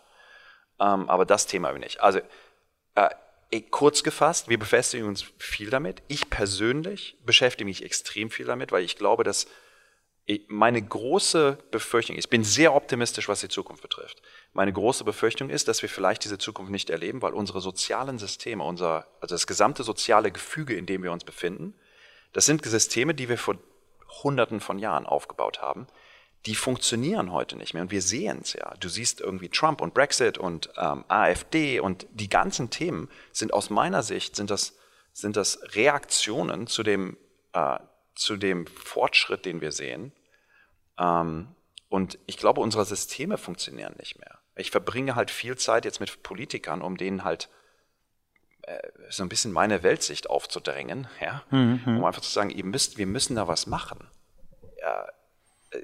ähm, aber das Thema nicht. Also äh, kurz gefasst, wir befestigen uns viel damit. Ich persönlich beschäftige mich extrem viel damit, weil ich glaube, dass meine große Befürchtung, ich bin sehr optimistisch, was die Zukunft betrifft. Meine große Befürchtung ist, dass wir vielleicht diese Zukunft nicht erleben, weil unsere sozialen Systeme, unser, also das gesamte soziale Gefüge, in dem wir uns befinden, das sind Systeme, die wir vor Hunderten von Jahren aufgebaut haben, die funktionieren heute nicht mehr. Und wir sehen es ja. Du siehst irgendwie Trump und Brexit und ähm, AfD und die ganzen Themen sind aus meiner Sicht, sind das, sind das Reaktionen zu dem, äh, zu dem Fortschritt, den wir sehen. Ähm, und ich glaube, unsere Systeme funktionieren nicht mehr. Ich verbringe halt viel Zeit jetzt mit Politikern, um denen halt äh, so ein bisschen meine Weltsicht aufzudrängen, ja, mhm. um einfach zu sagen, ihr müsst, wir müssen da was machen. Ja,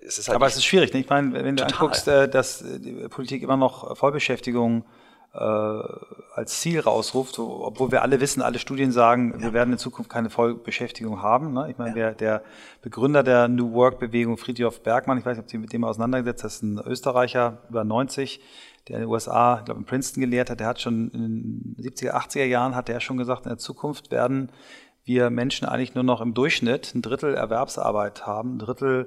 es ist halt Aber es ist schwierig, ne? ich meine, wenn du anguckst, äh, dass die Politik immer noch Vollbeschäftigung äh, als Ziel rausruft, obwohl wir alle wissen, alle Studien sagen, ja. wir werden in Zukunft keine Vollbeschäftigung haben. Ne? Ich meine, ja. der, der Begründer der New Work-Bewegung, Friedrich Bergmann, ich weiß nicht, ob Sie mit dem auseinandergesetzt das ist ein Österreicher, über 90, der in den USA, ich glaube in Princeton gelehrt hat, der hat schon in den 70er, 80er Jahren, hat er schon gesagt, in der Zukunft werden wir Menschen eigentlich nur noch im Durchschnitt ein Drittel Erwerbsarbeit haben, ein Drittel,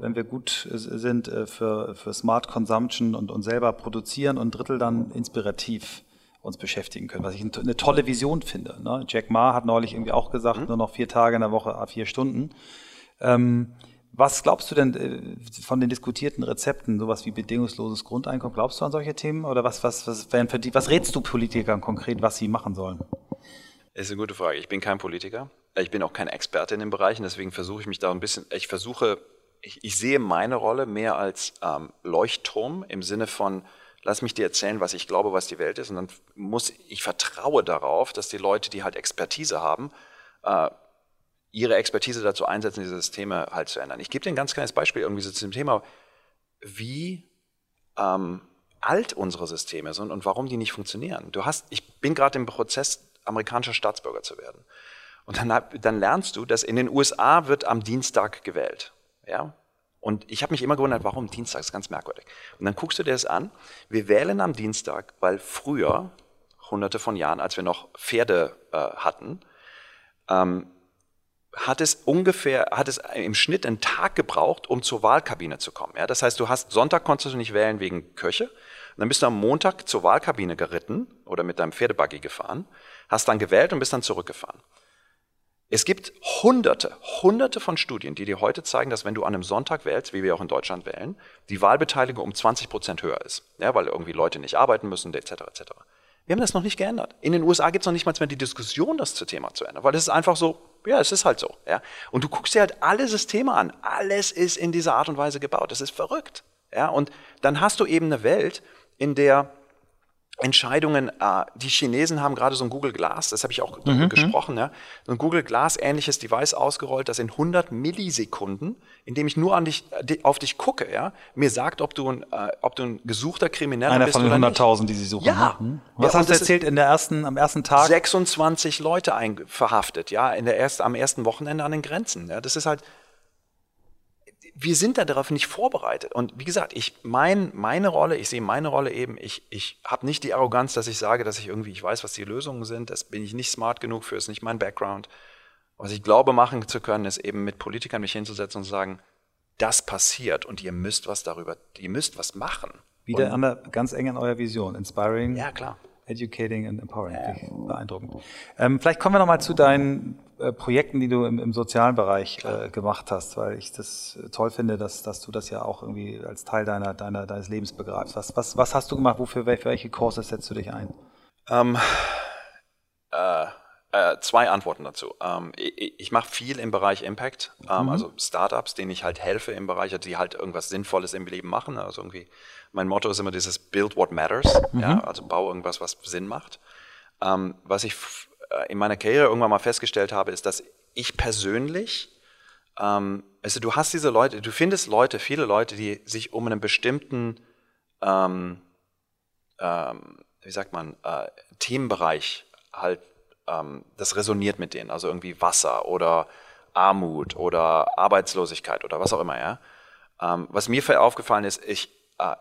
wenn wir gut sind, äh, für, für Smart Consumption und, und selber produzieren und ein Drittel dann inspirativ uns beschäftigen können, was ich eine tolle Vision finde. Ne? Jack Ma hat neulich irgendwie auch gesagt, mhm. nur noch vier Tage in der Woche, vier Stunden. Ähm, was glaubst du denn äh, von den diskutierten Rezepten, sowas wie bedingungsloses Grundeinkommen, glaubst du an solche Themen? Oder was, was, was, die, was rätst du Politikern konkret, was sie machen sollen? Ist eine gute Frage. Ich bin kein Politiker. Ich bin auch kein Experte in den Bereichen, deswegen versuche ich mich da ein bisschen, ich versuche, ich, ich sehe meine Rolle mehr als ähm, Leuchtturm im Sinne von, lass mich dir erzählen, was ich glaube, was die Welt ist. Und dann muss, ich vertraue darauf, dass die Leute, die halt Expertise haben, äh, ihre Expertise dazu einsetzen, diese Systeme halt zu ändern. Ich gebe dir ein ganz kleines Beispiel irgendwie so zu dem Thema, wie ähm, alt unsere Systeme sind und warum die nicht funktionieren. Du hast, ich bin gerade im Prozess amerikanischer Staatsbürger zu werden. Und dann, dann lernst du, dass in den USA wird am Dienstag gewählt. Ja? Und ich habe mich immer gewundert, warum Dienstag? Das ist ganz merkwürdig. Und dann guckst du dir das an. Wir wählen am Dienstag, weil früher, hunderte von Jahren, als wir noch Pferde äh, hatten, ähm, hat es ungefähr, hat es im Schnitt einen Tag gebraucht, um zur Wahlkabine zu kommen. Ja, das heißt, du hast Sonntag konntest du nicht wählen wegen Köche. Und dann bist du am Montag zur Wahlkabine geritten oder mit deinem Pferdebuggy gefahren hast dann gewählt und bist dann zurückgefahren. Es gibt hunderte, hunderte von Studien, die dir heute zeigen, dass wenn du an einem Sonntag wählst, wie wir auch in Deutschland wählen, die Wahlbeteiligung um 20 Prozent höher ist. Ja, weil irgendwie Leute nicht arbeiten müssen, etc. etc. Wir haben das noch nicht geändert. In den USA gibt es noch nicht mal die Diskussion, das zu Thema zu ändern, weil es ist einfach so, ja, es ist halt so. Ja. Und du guckst dir halt alle Systeme an. Alles ist in dieser Art und Weise gebaut. Das ist verrückt. Ja. Und dann hast du eben eine Welt, in der Entscheidungen, äh, die Chinesen haben gerade so ein Google Glass, das habe ich auch mhm. gesprochen, ja, so ein Google Glass ähnliches Device ausgerollt, das in 100 Millisekunden, indem ich nur an dich, auf dich gucke, ja, mir sagt, ob du ein, äh, ob du ein gesuchter Krimineller Einer bist von den 100.000, die sie suchen. Ja. Mhm. Was ja, hast du erzählt in der ersten, am ersten Tag? 26 Leute ein, verhaftet, ja, in der erst, am ersten Wochenende an den Grenzen. Ja, das ist halt wir sind da darauf nicht vorbereitet. Und wie gesagt, ich mein, meine Rolle, ich sehe meine Rolle eben, ich, ich habe nicht die Arroganz, dass ich sage, dass ich irgendwie, ich weiß, was die Lösungen sind, das bin ich nicht smart genug für, ist nicht mein Background. Was ich glaube machen zu können, ist eben mit Politikern mich hinzusetzen und zu sagen, das passiert und ihr müsst was darüber, ihr müsst was machen. Wieder an der, ganz eng an eurer Vision, inspiring. Ja, klar. Educating and Empowering. Beeindruckend. Ähm, vielleicht kommen wir nochmal zu deinen äh, Projekten, die du im, im sozialen Bereich äh, gemacht hast, weil ich das toll finde, dass, dass du das ja auch irgendwie als Teil deiner, deiner, deines Lebens begreifst. Was, was, was hast du gemacht? Wofür, für welche Kurse setzt du dich ein? Ähm, äh, äh, zwei Antworten dazu. Ähm, ich, ich mache viel im Bereich Impact, ähm, mhm. also Startups, denen ich halt helfe im Bereich, die halt irgendwas Sinnvolles im Leben machen. Also irgendwie, mein Motto ist immer dieses Build what matters, mhm. ja, also bau irgendwas, was Sinn macht. Ähm, was ich äh, in meiner Karriere irgendwann mal festgestellt habe, ist, dass ich persönlich, ähm, also du hast diese Leute, du findest Leute, viele Leute, die sich um einen bestimmten, ähm, ähm, wie sagt man, äh, Themenbereich halt, ähm, das resoniert mit denen, also irgendwie Wasser oder Armut oder Arbeitslosigkeit oder was auch immer, ja. Ähm, was mir aufgefallen ist, ich, äh,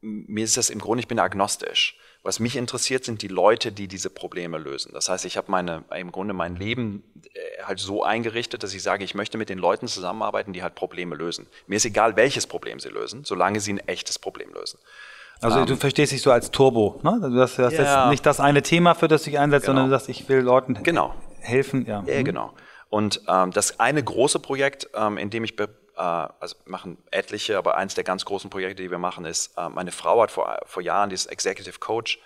mir ist das im Grunde, ich bin agnostisch. Was mich interessiert, sind die Leute, die diese Probleme lösen. Das heißt, ich habe meine, im Grunde mein Leben äh, halt so eingerichtet, dass ich sage, ich möchte mit den Leuten zusammenarbeiten, die halt Probleme lösen. Mir ist egal, welches Problem sie lösen, solange sie ein echtes Problem lösen. Also um, du ähm, verstehst dich so als Turbo, ne? Du hast, hast ja, jetzt nicht das eine Thema, für das du dich einsetzt, genau. sondern du sagst, ich will Leuten genau. helfen. Ja, ja mhm. genau. Und ähm, das eine große Projekt, ähm, in dem ich äh, also machen etliche, aber eins der ganz großen Projekte, die wir machen, ist, äh, meine Frau hat vor, vor Jahren, die ist Executive Coach,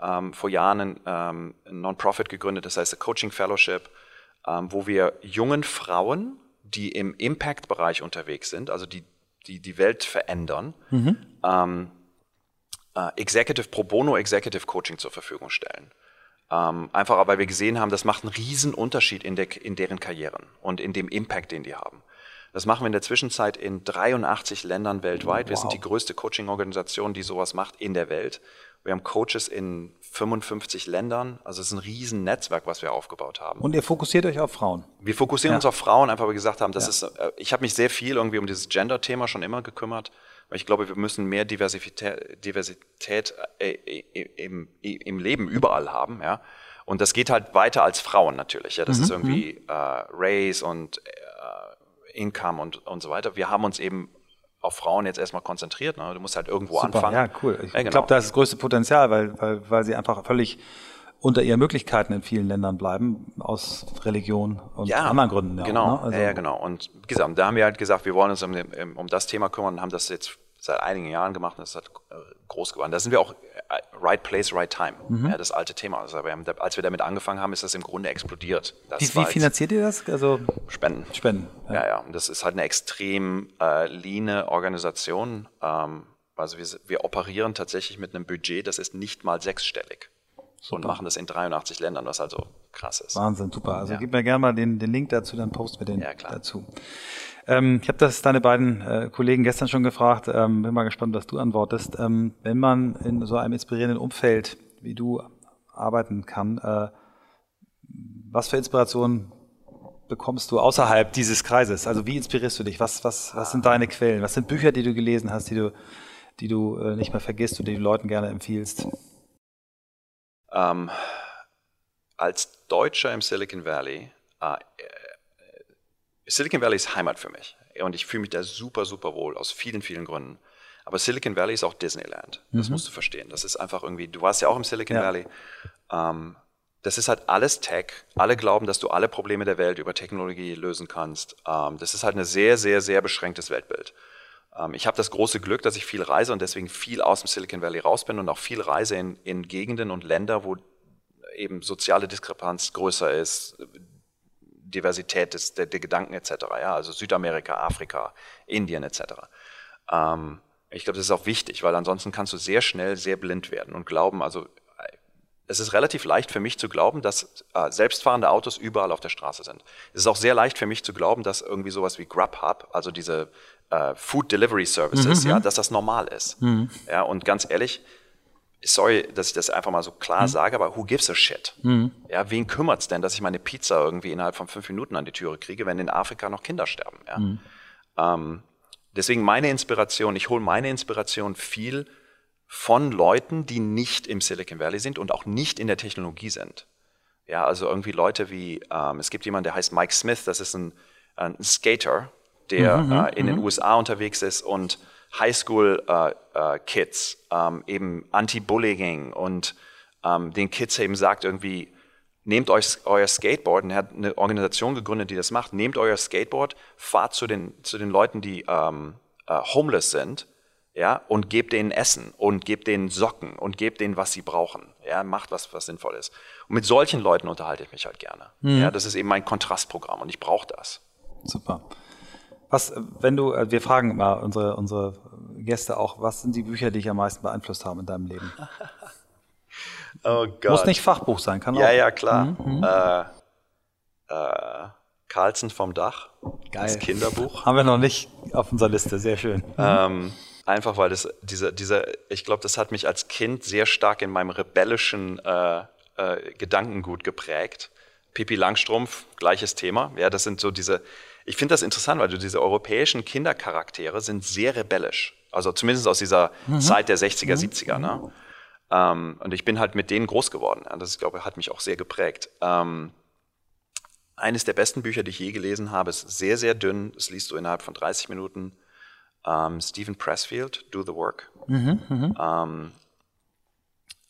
ähm, vor Jahren ein, ähm, ein Non-Profit gegründet, das heißt a Coaching Fellowship, ähm, wo wir jungen Frauen, die im Impact-Bereich unterwegs sind, also die, die die Welt verändern, mhm. Executive Pro Bono Executive Coaching zur Verfügung stellen. Ähm, einfach, weil wir gesehen haben, das macht einen riesen Unterschied in, der, in deren Karrieren und in dem Impact, den die haben. Das machen wir in der Zwischenzeit in 83 Ländern weltweit. Wir wow. sind die größte Coaching-Organisation, die sowas macht in der Welt. Wir haben Coaches in 55 Ländern. Also es ist ein riesen Netzwerk, was wir aufgebaut haben. Und ihr fokussiert euch auf Frauen? Wir fokussieren ja. uns auf Frauen, einfach weil wir gesagt haben, das ja. ist, äh, ich habe mich sehr viel irgendwie um dieses Gender-Thema schon immer gekümmert. Weil ich glaube, wir müssen mehr Diversität, Diversität äh, im, im Leben überall haben. Ja? Und das geht halt weiter als Frauen natürlich. Ja? Das mhm. ist irgendwie mhm. äh, Race und äh, Income und, und so weiter. Wir haben uns eben auf Frauen jetzt erstmal konzentriert. Ne? Du musst halt irgendwo Super, anfangen. Ja, cool. Ich ja, genau. glaube, da ist das größte Potenzial, weil, weil, weil sie einfach völlig unter ihren Möglichkeiten in vielen Ländern bleiben, aus Religion und ja, anderen Gründen. Ja, genau, ne? also, ja, genau. Und wie gesagt, da haben wir halt gesagt, wir wollen uns um, um das Thema kümmern und haben das jetzt seit einigen Jahren gemacht und das hat äh, groß geworden. Da sind wir auch äh, right place, right time. Mhm. Ja, das alte Thema. Also wir haben, als wir damit angefangen haben, ist das im Grunde explodiert. wie, wie finanziert ihr das? Also Spenden. Spenden. Ja, ja. ja. Und das ist halt eine extrem äh, leane Organisation. Ähm, also wir, wir operieren tatsächlich mit einem Budget, das ist nicht mal sechsstellig. Super. Und machen das in 83 Ländern, was also krass ist. Wahnsinn, super. Also ja. gib mir gerne mal den, den Link dazu, dann posten wir den ja, dazu. Ähm, ich habe das deine beiden äh, Kollegen gestern schon gefragt. Ähm, bin mal gespannt, was du antwortest. Ähm, wenn man in so einem inspirierenden Umfeld wie du arbeiten kann, äh, was für Inspirationen bekommst du außerhalb dieses Kreises? Also wie inspirierst du dich? Was, was, was sind deine Quellen? Was sind Bücher, die du gelesen hast, die du, die du äh, nicht mehr vergisst und die du Leuten gerne empfiehlst? Ähm, als Deutscher im Silicon Valley äh, Silicon Valley ist Heimat für mich. Und ich fühle mich da super, super wohl, aus vielen, vielen Gründen. Aber Silicon Valley ist auch Disneyland. Das mhm. musst du verstehen. Das ist einfach irgendwie, du warst ja auch im Silicon ja. Valley. Ähm, das ist halt alles Tech. Alle glauben, dass du alle Probleme der Welt über Technologie lösen kannst. Ähm, das ist halt ein sehr, sehr, sehr beschränktes Weltbild. Ähm, ich habe das große Glück, dass ich viel reise und deswegen viel aus dem Silicon Valley raus bin und auch viel reise in, in Gegenden und Länder, wo eben soziale Diskrepanz größer ist, Diversität des, der, der Gedanken etc. Ja? Also Südamerika, Afrika, Indien etc. Ähm, ich glaube, das ist auch wichtig, weil ansonsten kannst du sehr schnell sehr blind werden und glauben, also es ist relativ leicht für mich zu glauben, dass äh, selbstfahrende Autos überall auf der Straße sind. Es ist auch sehr leicht für mich zu glauben, dass irgendwie sowas wie Grubhub, also diese äh, Food Delivery Services, mhm. ja, dass das normal ist. Mhm. Ja, und ganz ehrlich, sorry, dass ich das einfach mal so klar mhm. sage, aber who gives a shit? Mhm. Ja, wen kümmert's denn, dass ich meine Pizza irgendwie innerhalb von fünf Minuten an die Türe kriege, wenn in Afrika noch Kinder sterben? Ja? Mhm. Ähm, deswegen meine Inspiration, ich hole meine Inspiration viel von Leuten, die nicht im Silicon Valley sind und auch nicht in der Technologie sind. Ja, also irgendwie Leute wie, ähm, es gibt jemanden, der heißt Mike Smith, das ist ein, ein Skater, der mhm, äh, in den mhm. USA unterwegs ist und Highschool-Kids, äh, äh, ähm, eben Anti-Bullying und ähm, den Kids eben sagt irgendwie, nehmt euch euer Skateboard, und er hat eine Organisation gegründet, die das macht, nehmt euer Skateboard, fahrt zu den, zu den Leuten, die ähm, äh, homeless sind, ja, und gebt denen Essen und gebt denen Socken und gebt denen, was sie brauchen. Ja, macht was, was sinnvoll ist. Und mit solchen Leuten unterhalte ich mich halt gerne. Mhm. Ja, das ist eben mein Kontrastprogramm und ich brauche das. Super. Was, wenn du, äh, wir fragen mal unsere, unsere Gäste auch, was sind die Bücher, die dich am meisten beeinflusst haben in deinem Leben? <laughs> oh Gott. Muss nicht Fachbuch sein, kann auch. Ja, ja, klar. Mhm. mhm. Äh, äh, Carlsen vom Dach. Geil. Das Kinderbuch. Haben wir noch nicht auf unserer Liste, sehr schön. Mhm. Ähm, einfach weil das, dieser, dieser, ich glaube, das hat mich als Kind sehr stark in meinem rebellischen äh, äh, Gedankengut geprägt. Pipi Langstrumpf, gleiches Thema. Ja, das sind so diese, ich finde das interessant, weil diese europäischen Kindercharaktere sind sehr rebellisch. Also zumindest aus dieser mhm. Zeit der 60er, 70er. Ne? Mhm. Ähm, und ich bin halt mit denen groß geworden. Das, ich glaube, hat mich auch sehr geprägt. Ähm, eines der besten Bücher, die ich je gelesen habe, ist sehr, sehr dünn. Das liest du innerhalb von 30 Minuten. Ähm, Stephen Pressfield, Do the Work. Mhm, mhm. ähm,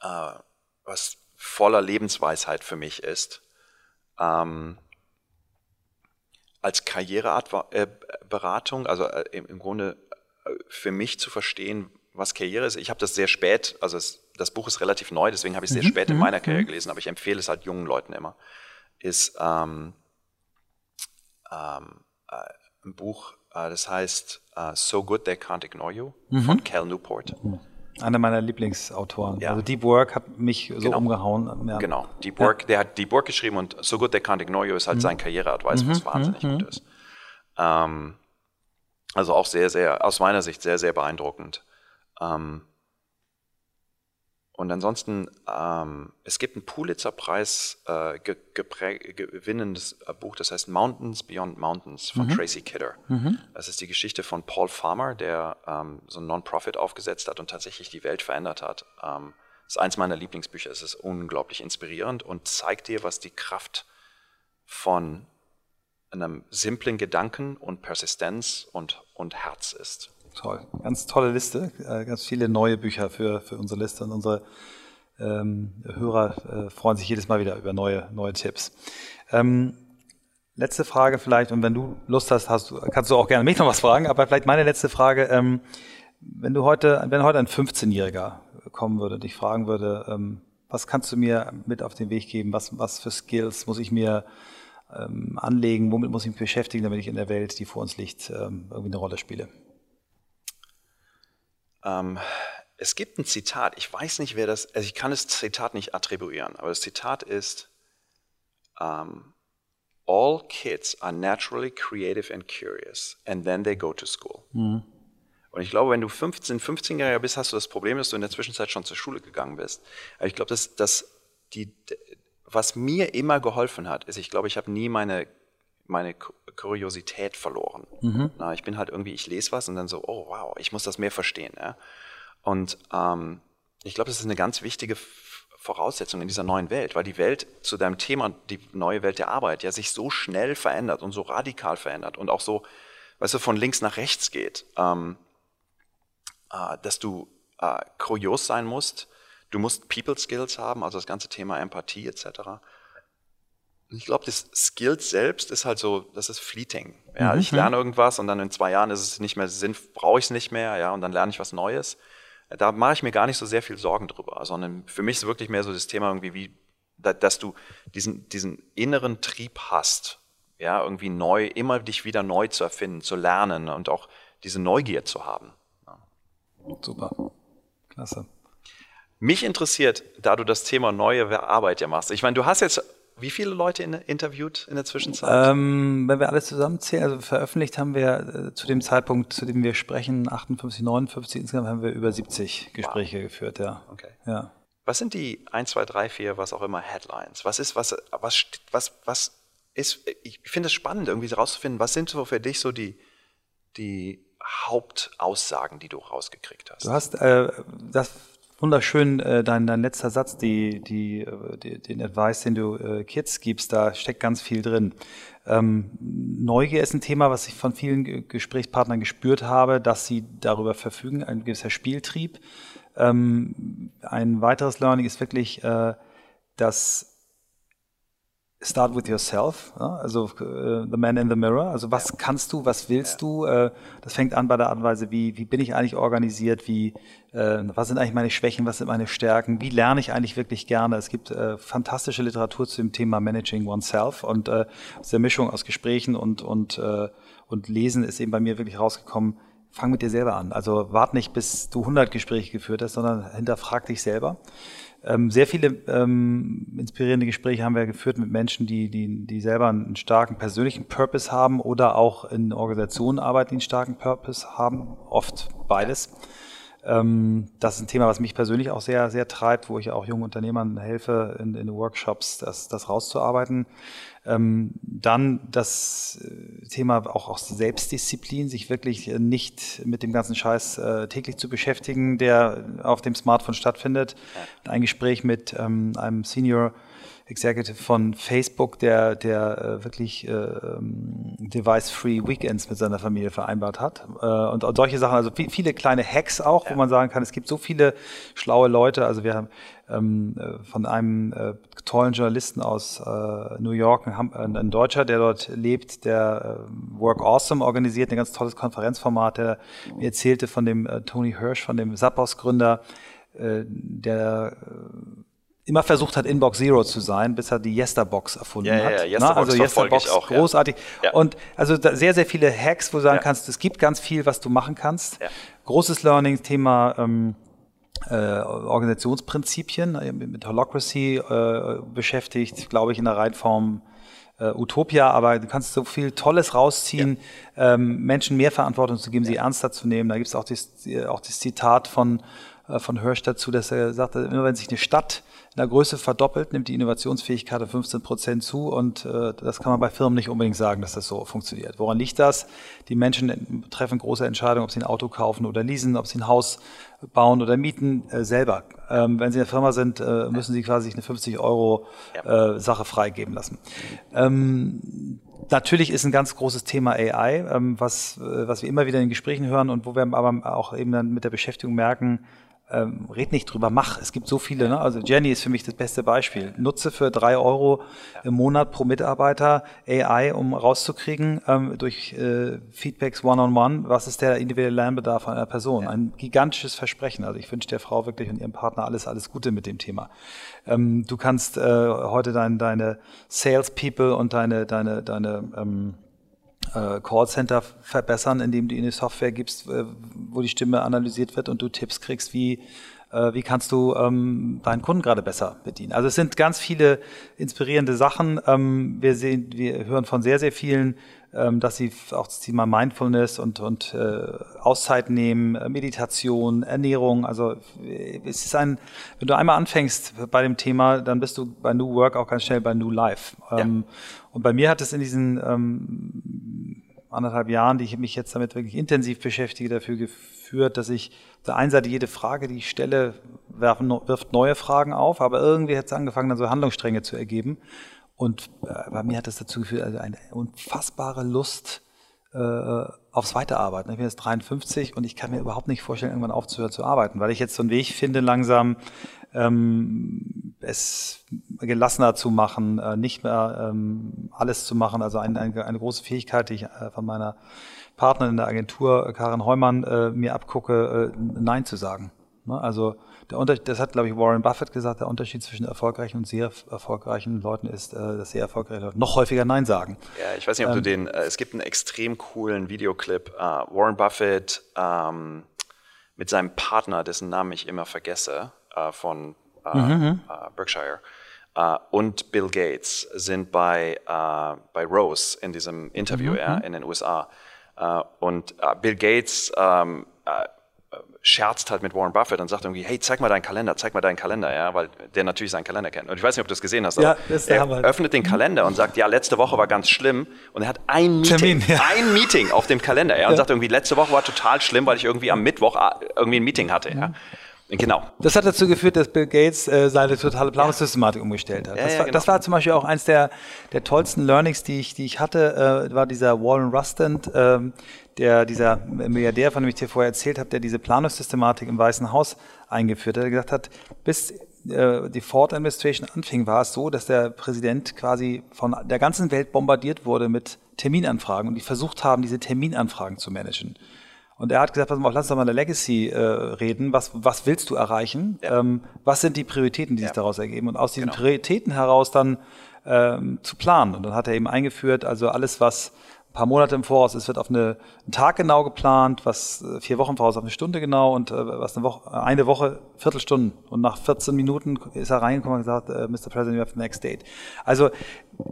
äh, was voller Lebensweisheit für mich ist. Ähm, als Karriereberatung, also äh, im Grunde äh, für mich zu verstehen, was Karriere ist. Ich habe das sehr spät, also es, das Buch ist relativ neu, deswegen habe ich es sehr mhm. spät in mhm, meiner Karriere mhm. gelesen, aber ich empfehle es halt jungen Leuten immer. Ist ähm, ähm, äh, ein Buch, äh, das heißt uh, So Good They Can't Ignore You mhm. von Cal Newport. Einer meiner Lieblingsautoren. Ja. Also Deep Work hat mich so genau. umgehauen. Ja. Genau. Deep Work, ja. der hat Deep Work geschrieben und So Good They Can't Ignore You ist halt mhm. sein Karriereadvice, was mhm. wahnsinnig mhm. gut ist. Ähm, also auch sehr, sehr, aus meiner Sicht sehr, sehr beeindruckend. Ähm, und ansonsten, ähm, es gibt ein Pulitzer-Preis äh, gewinnendes äh, Buch, das heißt Mountains Beyond Mountains von mhm. Tracy Kidder. Mhm. Das ist die Geschichte von Paul Farmer, der ähm, so ein Non-Profit aufgesetzt hat und tatsächlich die Welt verändert hat. Ähm, das ist eins meiner Lieblingsbücher. Es ist unglaublich inspirierend und zeigt dir, was die Kraft von einem simplen Gedanken und Persistenz und, und Herz ist. Toll, ganz tolle Liste, äh, ganz viele neue Bücher für, für unsere Liste. Und unsere ähm, Hörer äh, freuen sich jedes Mal wieder über neue, neue Tipps. Ähm, letzte Frage vielleicht, und wenn du Lust hast, hast du, kannst du auch gerne mich noch was fragen, aber vielleicht meine letzte Frage, ähm, wenn du heute, wenn heute ein 15-Jähriger kommen würde und dich fragen würde, ähm, was kannst du mir mit auf den Weg geben, was, was für Skills muss ich mir ähm, anlegen, womit muss ich mich beschäftigen, damit ich in der Welt, die vor uns liegt, ähm, irgendwie eine Rolle spiele? Ähm, es gibt ein Zitat, ich weiß nicht, wer das, also ich kann das Zitat nicht attribuieren, aber das Zitat ist, um, ähm, all kids are naturally creative and curious and then they go to school. Mhm. Und ich glaube, wenn du 15, 15-Jähriger bist, hast du das Problem, dass du in der Zwischenzeit schon zur Schule gegangen bist. Aber ich glaube, dass, dass die, was mir immer geholfen hat, ist, ich glaube, ich habe nie meine meine Kuriosität verloren. Mhm. Na, ich bin halt irgendwie, ich lese was und dann so, oh wow, ich muss das mehr verstehen. Ja? Und ähm, ich glaube, das ist eine ganz wichtige Voraussetzung in dieser neuen Welt, weil die Welt zu deinem Thema, die neue Welt der Arbeit, ja sich so schnell verändert und so radikal verändert und auch so, weißt du, von links nach rechts geht, ähm, äh, dass du äh, kurios sein musst, du musst People Skills haben, also das ganze Thema Empathie etc. Ich glaube, das Skill selbst ist halt so, das ist fleeting. Ja, mhm. Ich lerne irgendwas und dann in zwei Jahren ist es nicht mehr Sinn, brauche ich es nicht mehr, ja, und dann lerne ich was Neues. Da mache ich mir gar nicht so sehr viel Sorgen drüber, sondern für mich ist wirklich mehr so das Thema irgendwie, wie, dass du diesen, diesen inneren Trieb hast, ja, irgendwie neu, immer dich wieder neu zu erfinden, zu lernen und auch diese Neugier zu haben. Ja. Super. Klasse. Mich interessiert, da du das Thema neue Arbeit ja machst. Ich meine, du hast jetzt wie viele Leute in, interviewt in der Zwischenzeit? Ähm, wenn wir alles zusammenzählen, also veröffentlicht haben wir äh, zu dem Zeitpunkt, zu dem wir sprechen, 58, 59, insgesamt haben wir über 70 Gespräche wow. geführt, ja. Okay. ja. Was sind die 1, 2, 3, 4, was auch immer, Headlines? Was ist, was, was, was, was ist, ich finde es spannend, irgendwie herauszufinden, was sind so für dich so die, die Hauptaussagen, die du rausgekriegt hast? Du hast äh, das wunderschön, äh, dein, dein letzter Satz, die, die, äh, die, den Advice, den du äh, Kids gibst, da steckt ganz viel drin. Ähm, Neugier ist ein Thema, was ich von vielen Gesprächspartnern gespürt habe, dass sie darüber verfügen, ein gewisser Spieltrieb. Ähm, ein weiteres Learning ist wirklich, äh, dass Start with yourself, ja? also uh, the man in the mirror. Also was kannst du, was willst ja. du? Äh, das fängt an bei der Art und Weise, wie, wie bin ich eigentlich organisiert, wie, äh, was sind eigentlich meine Schwächen, was sind meine Stärken, wie lerne ich eigentlich wirklich gerne. Es gibt fantastische Literatur zu dem Thema Managing Oneself und äh, aus der Mischung aus Gesprächen und, und, und Lesen ist eben bei mir wirklich rausgekommen, fang mit dir selber an. Also wart nicht, bis du 100 Gespräche geführt hast, sondern hinterfrag dich selber. Ähm, sehr viele ähm, inspirierende Gespräche haben wir geführt mit Menschen, die, die, die selber einen starken persönlichen Purpose haben oder auch in Organisationen arbeiten, die einen starken Purpose haben. Oft beides. Ähm, das ist ein Thema, was mich persönlich auch sehr, sehr treibt, wo ich auch jungen Unternehmern helfe, in, in Workshops das, das rauszuarbeiten. Ähm, dann das äh, Thema auch aus Selbstdisziplin, sich wirklich nicht mit dem ganzen Scheiß äh, täglich zu beschäftigen, der auf dem Smartphone stattfindet. Ein Gespräch mit ähm, einem Senior Executive von Facebook, der, der äh, wirklich äh, ähm, Device-Free Weekends mit seiner Familie vereinbart hat. Äh, und, und solche Sachen, also viele kleine Hacks auch, ja. wo man sagen kann, es gibt so viele schlaue Leute. Also wir haben ähm, äh, von einem äh, tollen Journalisten aus äh, New York, ein, ein, Deutscher, der dort lebt, der äh, Work Awesome organisiert, ein ganz tolles Konferenzformat, der mir erzählte von dem äh, Tony Hirsch, von dem Zappos-Gründer, äh, der immer versucht hat, Inbox Zero zu sein, bis er die Yesterbox erfunden ja, hat. Ja, ja. Yesterbox also Yesterbox, auch, großartig. Und also sehr, sehr viele Hacks, wo du sagen kannst, es gibt ganz viel, was du machen kannst. Großes Learning, Thema ähm, äh, Organisationsprinzipien, äh, mit Holocracy äh, beschäftigt, glaube ich, in der Reinform äh, Utopia, aber du kannst so viel Tolles rausziehen, ähm, Menschen mehr Verantwortung zu geben, sie ernster zu nehmen. Da gibt es auch, auch das Zitat von, äh, von Hirsch dazu, dass er sagte, immer wenn sich eine Stadt in der Größe verdoppelt, nimmt die Innovationsfähigkeit um 15 Prozent zu und äh, das kann man bei Firmen nicht unbedingt sagen, dass das so funktioniert. Woran liegt das? Die Menschen treffen große Entscheidungen, ob sie ein Auto kaufen oder leasen, ob sie ein Haus bauen oder mieten, äh, selber. Ähm, wenn sie eine Firma sind, äh, müssen sie quasi eine 50 Euro äh, Sache freigeben lassen. Ähm, Natürlich ist ein ganz großes Thema AI, ähm, was, äh, was wir immer wieder in Gesprächen hören und wo wir aber auch eben dann mit der Beschäftigung merken, ähm, red nicht drüber, mach. Es gibt so viele. Ne? Also Jenny ist für mich das beste Beispiel. Nutze für drei Euro im Monat pro Mitarbeiter AI, um rauszukriegen ähm, durch äh, Feedbacks one-on-one, -on -one, was ist der individuelle Lernbedarf einer Person. Ein gigantisches Versprechen. Also ich wünsche der Frau wirklich und ihrem Partner alles, alles Gute mit dem Thema. Ähm, du kannst äh, heute dein, deine Salespeople und deine, deine, deine ähm, äh, Callcenter verbessern, indem du ihnen eine Software gibst, äh, wo die Stimme analysiert wird und du Tipps kriegst, wie äh, wie kannst du ähm, deinen Kunden gerade besser bedienen. Also es sind ganz viele inspirierende Sachen. Ähm, wir sehen, wir hören von sehr, sehr vielen, ähm, dass sie auch das Thema Mindfulness und, und äh, Auszeit nehmen, äh, Meditation, Ernährung. Also es ist ein, wenn du einmal anfängst bei dem Thema, dann bist du bei New Work auch ganz schnell bei New Life. Ja. Und bei mir hat es in diesen ähm, anderthalb Jahren, die ich mich jetzt damit wirklich intensiv beschäftige, dafür geführt, dass ich auf der einen Seite jede Frage, die ich stelle, werfen, wirft neue Fragen auf, aber irgendwie hat es angefangen, dann so Handlungsstränge zu ergeben. Und äh, bei mir hat das dazu geführt, also eine unfassbare Lust äh, aufs Weiterarbeiten. Ich bin jetzt 53 und ich kann mir überhaupt nicht vorstellen, irgendwann aufzuhören zu arbeiten, weil ich jetzt so einen Weg finde, langsam ähm, es gelassener zu machen, äh, nicht mehr ähm, alles zu machen. Also ein, ein, eine große Fähigkeit, die ich äh, von meiner Partnerin in der Agentur, Karin Heumann, äh, mir abgucke, äh, Nein zu sagen. Ne? Also der Unterschied, das hat, glaube ich, Warren Buffett gesagt, der Unterschied zwischen erfolgreichen und sehr erfolgreichen Leuten ist, äh, dass sehr erfolgreiche Leute noch häufiger Nein sagen. Ja, ich weiß nicht, ob ähm, du den, äh, es gibt einen extrem coolen Videoclip, Warren Buffett ähm, mit seinem Partner, dessen Namen ich immer vergesse, äh, von äh, mhm. äh, Berkshire, Uh, und Bill Gates sind bei, bei Rose in diesem Interview mhm. ja, in den USA. Und Bill Gates ähm, scherzt halt mit Warren Buffett und sagt irgendwie, hey, zeig mal deinen Kalender, zeig mal deinen Kalender, ja, weil der natürlich seinen Kalender kennt. Und ich weiß nicht, ob du das gesehen hast, aber ja, er Hammer. öffnet den Kalender und sagt, ja, letzte Woche war ganz schlimm und er hat ein Meeting, Termin, ja. ein Meeting auf dem Kalender, ja, und ja. sagt irgendwie, letzte Woche war total schlimm, weil ich irgendwie am Mittwoch irgendwie ein Meeting hatte, ja. Genau. Das hat dazu geführt, dass Bill Gates äh, seine totale Planungssystematik umgestellt hat. Ja, das, ja, war, genau. das, war, zum Beispiel auch eins der, der tollsten Learnings, die ich, die ich hatte, äh, war dieser Warren Rustand, äh, der, dieser Milliardär, von dem ich dir vorher erzählt habe, der diese Planungssystematik im Weißen Haus eingeführt hat, der gesagt hat, bis äh, die Ford Administration anfing, war es so, dass der Präsident quasi von der ganzen Welt bombardiert wurde mit Terminanfragen und die versucht haben, diese Terminanfragen zu managen. Und er hat gesagt, pass mal, lass uns doch mal eine Legacy äh, reden. Was, was willst du erreichen? Ja. Ähm, was sind die Prioritäten, die ja. sich daraus ergeben? Und aus diesen genau. Prioritäten heraus dann ähm, zu planen. Und dann hat er eben eingeführt, also alles, was paar Monate im Voraus. Es wird auf eine, einen Tag genau geplant, was äh, vier Wochen voraus auf eine Stunde genau und äh, was eine Woche, eine Woche, Viertelstunden. Und nach 14 Minuten ist er reingekommen und gesagt, äh, Mr. President, you have the next date. Also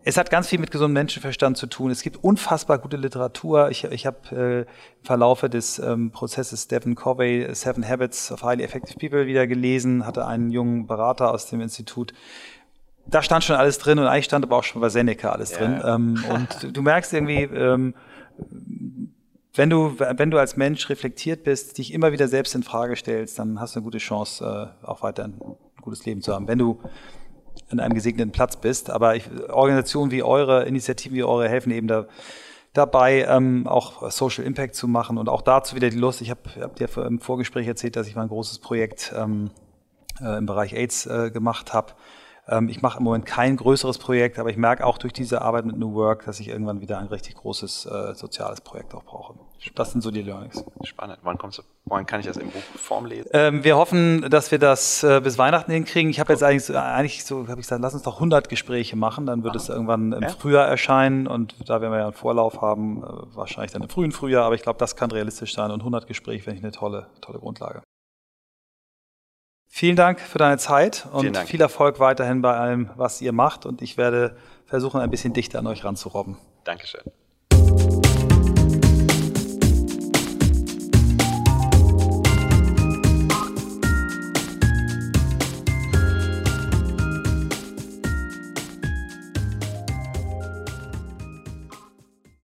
es hat ganz viel mit gesundem Menschenverstand zu tun. Es gibt unfassbar gute Literatur. Ich, ich habe äh, im Verlaufe des ähm, Prozesses Stephen Covey Seven Habits of Highly Effective People wieder gelesen, hatte einen jungen Berater aus dem Institut, da stand schon alles drin und eigentlich stand aber auch schon bei Seneca alles ja. drin. Ähm, und du merkst irgendwie, ähm, wenn du, wenn du als Mensch reflektiert bist, dich immer wieder selbst in Frage stellst, dann hast du eine gute Chance, äh, auch weiter ein gutes Leben zu haben. Wenn du an einem gesegneten Platz bist. Aber ich, Organisationen wie eure, Initiativen wie eure helfen eben da, dabei, ähm, auch Social Impact zu machen und auch dazu wieder die Lust. Ich habe hab dir im Vorgespräch erzählt, dass ich mal ein großes Projekt ähm, äh, im Bereich AIDS äh, gemacht habe ähm, ich mache im Moment kein größeres Projekt, aber ich merke auch durch diese Arbeit mit New Work, dass ich irgendwann wieder ein richtig großes äh, soziales Projekt auch brauche. Das sind so die Learnings. Spannend. Wann kommst du, wann kann ich das in Buchform lesen? Ähm, wir hoffen, dass wir das äh, bis Weihnachten hinkriegen. Ich habe jetzt eigentlich so, eigentlich so, habe ich gesagt, lass uns doch 100 Gespräche machen, dann wird Aha. es irgendwann im ja? Frühjahr erscheinen und da werden wir ja einen Vorlauf haben, äh, wahrscheinlich dann im frühen Frühjahr, aber ich glaube, das kann realistisch sein und 100 Gespräche finde ich eine tolle, tolle Grundlage. Vielen Dank für deine Zeit und viel Erfolg weiterhin bei allem, was ihr macht. Und ich werde versuchen, ein bisschen dichter an euch ranzurobben. Dankeschön.